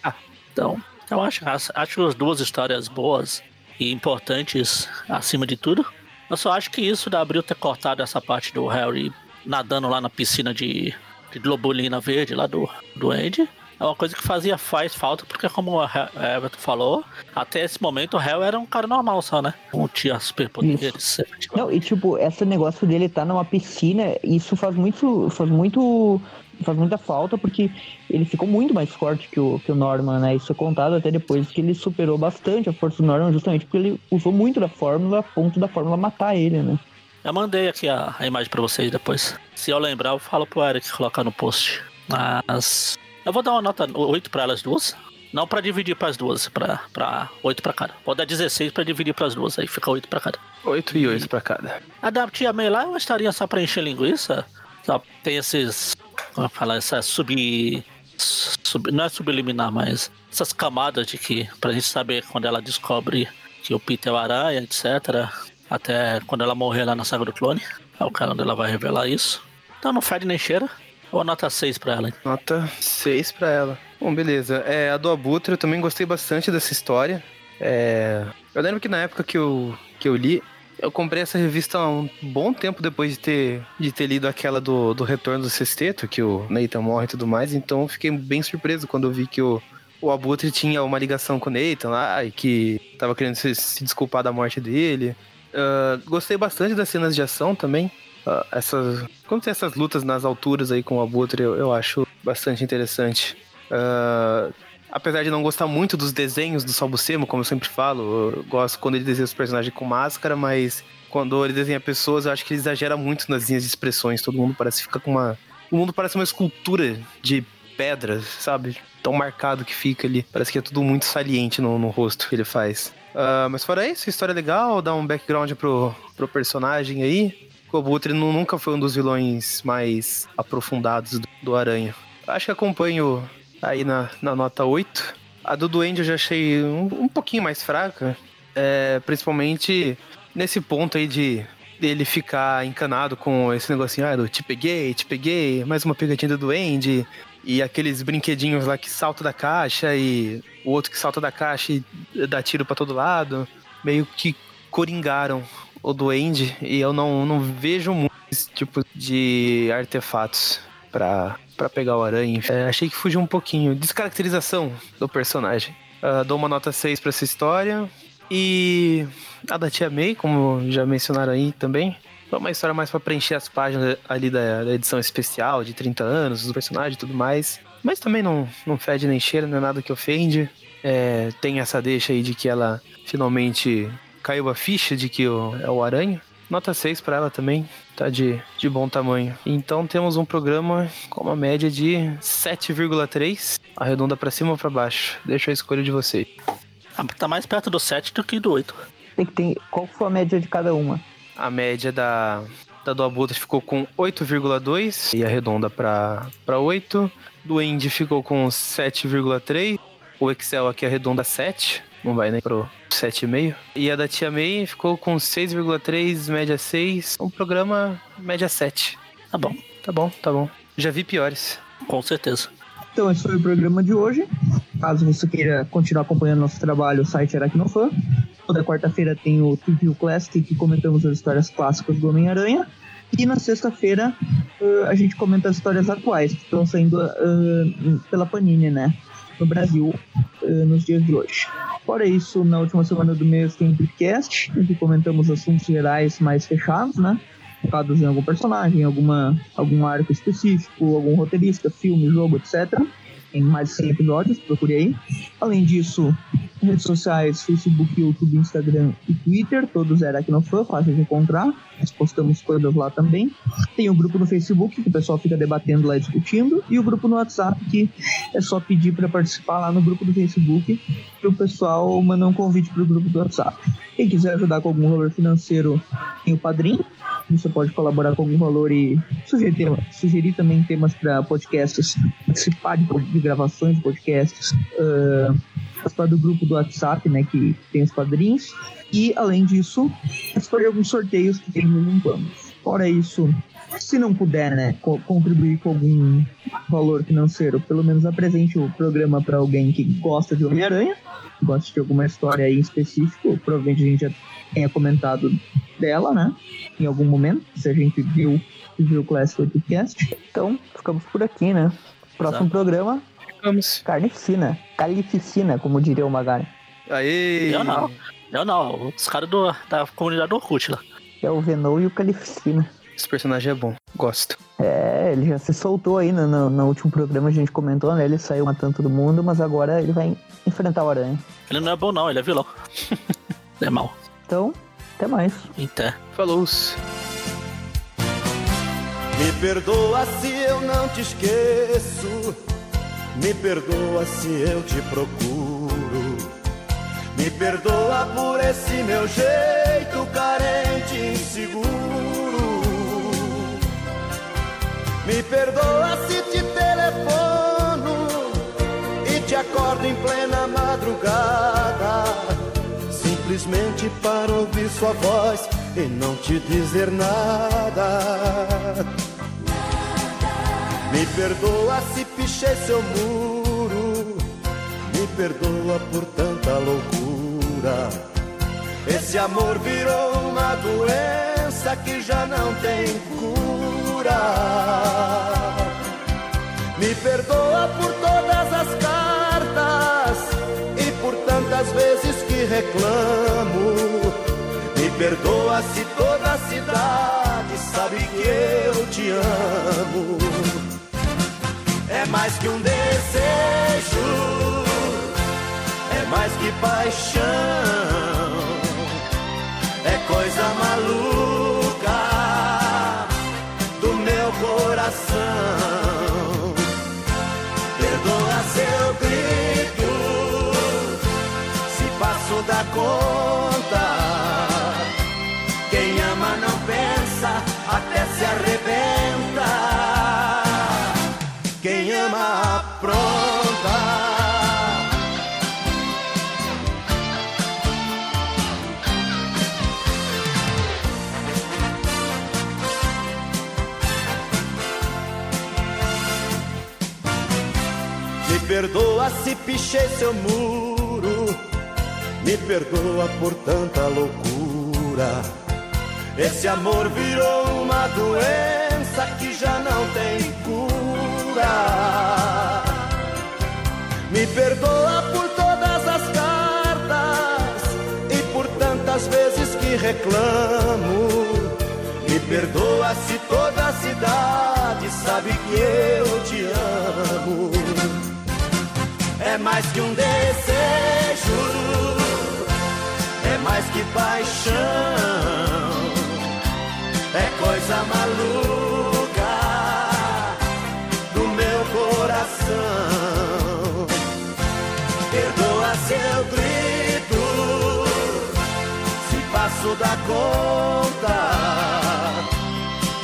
Então, eu acho, acho as duas histórias boas e importantes acima de tudo. Eu só acho que isso da Abril ter cortado essa parte do Harry nadando lá na piscina de, de globulina verde lá do, do Andy. É uma coisa que fazia, faz falta, porque como o Everton falou, até esse momento o Harry era um cara normal só, né? Não tinha superpoderes. Não, e tipo, esse negócio dele estar numa piscina, isso faz muito. faz muito. faz muita falta, porque ele ficou muito mais forte que o, que o Norman, né? Isso é contado até depois que ele superou bastante a força do Norman, justamente porque ele usou muito da fórmula a ponto da fórmula matar ele, né? Eu mandei aqui a, a imagem pra vocês depois. Se eu lembrar, eu falo pro Eric colocar no post. Mas. Eu vou dar uma nota 8 pra elas duas. Não pra dividir pras duas, pra, pra 8 pra cada. Vou dar 16 pra dividir pras duas, aí fica 8 pra cada. Oito e oito pra cada. A da tia May lá uma historinha só pra encher linguiça. Só tem esses. Como eu falar? Essa sub. sub- não é subliminar, mas essas camadas de que. Pra gente saber quando ela descobre que o Peter é o aranha, etc. Até quando ela morrer lá na saga do clone. É o cara onde ela vai revelar isso. Então não fede nem cheira. Ou nota 6 pra ela, hein? Nota 6 pra ela. Bom, beleza. É, a do Abutre eu também gostei bastante dessa história. É, eu lembro que na época que eu, que eu li, eu comprei essa revista um bom tempo depois de ter, de ter lido aquela do, do Retorno do Sexteto, que o Nathan morre e tudo mais, então fiquei bem surpreso quando eu vi que o, o Abutre tinha uma ligação com o Nathan lá e que tava querendo se, se desculpar da morte dele. Ah, gostei bastante das cenas de ação também. Ah, essas, quando tem essas lutas nas alturas aí com o Abutre, eu, eu acho bastante interessante. Ah, apesar de não gostar muito dos desenhos do Salbucemo, como eu sempre falo, eu gosto quando ele desenha os personagens com máscara, mas quando ele desenha pessoas, eu acho que ele exagera muito nas linhas de expressões. Todo mundo parece ficar com uma. O mundo parece uma escultura de pedra, sabe? Tão marcado que fica ali. Parece que é tudo muito saliente no, no rosto que ele faz. Ah, mas fora isso, história legal, dá um background pro, pro personagem aí. O Abutre nu- nunca foi um dos vilões mais aprofundados do, Aranha. Acho que acompanho aí na, na nota 8. A do Duende eu já achei um, um pouquinho mais fraca. É, principalmente nesse ponto aí de dele ficar encanado com esse negocinho, ah, do te peguei, te peguei, mais uma pegadinha do Duende. E aqueles brinquedinhos lá que saltam da caixa e o outro que salta da caixa e dá tiro pra todo lado. Meio que coringaram o Duende e eu não, não vejo muito esse tipo de artefatos pra pegar o aranha. É, achei que fugiu um pouquinho. Descaracterização do personagem. Ah, dou uma nota 6 pra essa história. E a da Tia May, como já mencionaram aí também. Foi uma história mais pra preencher as páginas ali da, da edição especial de 30 anos, do personagem e tudo mais. Mas também não, não fede nem cheira, não é nada que ofende. É, tem essa deixa aí de que ela finalmente caiu a ficha de que o, é o Aranha. Nota 6 pra ela também, tá de, de bom tamanho. Então temos um programa com uma média de 7,3, arredonda pra cima ou pra baixo. Deixa a escolha de vocês. Ah, Tá mais perto do 7 do que do 8. Tem que ter. Qual foi a média de cada uma? A média da, da do Abutre ficou com 8,2 e arredonda pra 8. Do Indy ficou com 7,3. O Excel aqui arredonda 7, não vai nem pro 7,5. E a da Tia May ficou com 6,3, média 6. Um programa média 7. Tá bom, Tá bom, tá bom. Já vi piores. com certeza. Então, esse foi o programa de hoje. Caso você queira continuar acompanhando nosso trabalho, o site Aracnofan. Toda quarta-feira tem o Review Classic, que comentamos as histórias clássicas do Homem-Aranha. E na sexta-feira eh, a gente comenta as histórias atuais, que estão saindo eh, pela Panini, né? No Brasil uh, nos dias de hoje. Fora isso, na última semana do mês tem podcast, em que comentamos assuntos gerais mais fechados, né? Focados em algum personagem, alguma, algum arco específico, algum roteirista, filme, jogo, etc em mais de 100 episódios, procure aí. Além disso, redes sociais, Facebook, YouTube, Instagram e Twitter, todos eram aqui no fã, fácil de encontrar. Nós postamos coisas lá também. Tem o um grupo no Facebook, que o pessoal fica debatendo lá, discutindo. E o grupo no WhatsApp, que é só pedir para participar lá no grupo do Facebook, para o pessoal mandar um convite para o grupo do WhatsApp. Quem quiser ajudar com algum valor financeiro, tem o Padrim, você pode colaborar com algum valor e sugerir, sugerir também temas para podcasts, participar de, de, gravações de podcasts, uh, participar do grupo do WhatsApp, né, que tem os padrinhos, e além disso, participar de alguns sorteios que tem no em quando. Fora isso, se não puder, né, co contribuir com algum valor financeiro, pelo menos apresente o programa para alguém que gosta de Homem-Aranha, gosta de alguma história aí em específico, provavelmente a gente já tenha comentado dela, né? Em algum momento, se a gente viu, viu o Classic Podcast. Então, ficamos por aqui, né? Próximo Exato. programa. Ficamos. Carnificina. Calificina, como diria o Magari. Aí. Eu não. Eu não. Os caras da comunidade do Orkut lá. É o Venom e o Calificina. Esse personagem é bom, gosto. É, ele já se soltou aí no, no, no, último programa, a gente comentou, né? Ele saiu matando todo mundo, mas agora ele vai enfrentar o Aranha. Ele não é bom, não, ele é vilão. é mal. Então, até mais. Até. Falou. Me perdoa se eu não te esqueço. Me perdoa se eu te procuro. Me perdoa por esse meu jeito carente e inseguro. Me perdoa se te telefono e te acordo em plena madrugada simplesmente para ouvir sua voz e não te dizer nada. Me perdoa se pichei seu muro, me perdoa por tanta loucura. Esse amor virou uma doença que já não tem cura. Me perdoa por todas as cartas e por tantas vezes reclamo. Me perdoa se toda a cidade sabe que eu te amo. Mais que um desejo, é mais que paixão, é coisa maluca do meu coração. da conta. Pichei seu muro me perdoa por tanta loucura. Esse amor virou uma doença que já não tem cura. Me perdoa por todas as cartas e por tantas vezes que reclamo. Me perdoa se toda a cidade sabe que eu te amo. É mais que um desejo mais que paixão, é coisa maluca do meu coração. Perdoa seu grito, se passo da conta.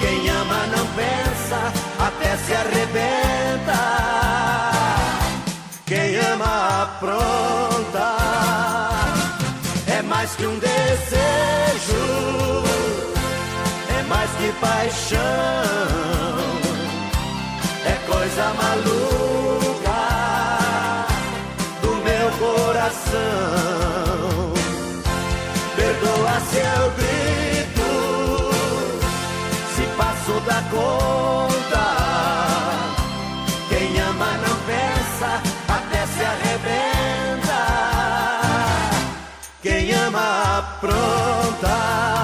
Quem ama não pensa, até se arrebenta. Ama apronta mais que um desejo, é mais que paixão, é coisa maluca do meu coração. Perdoa se eu grito, se passo da cor. pronta.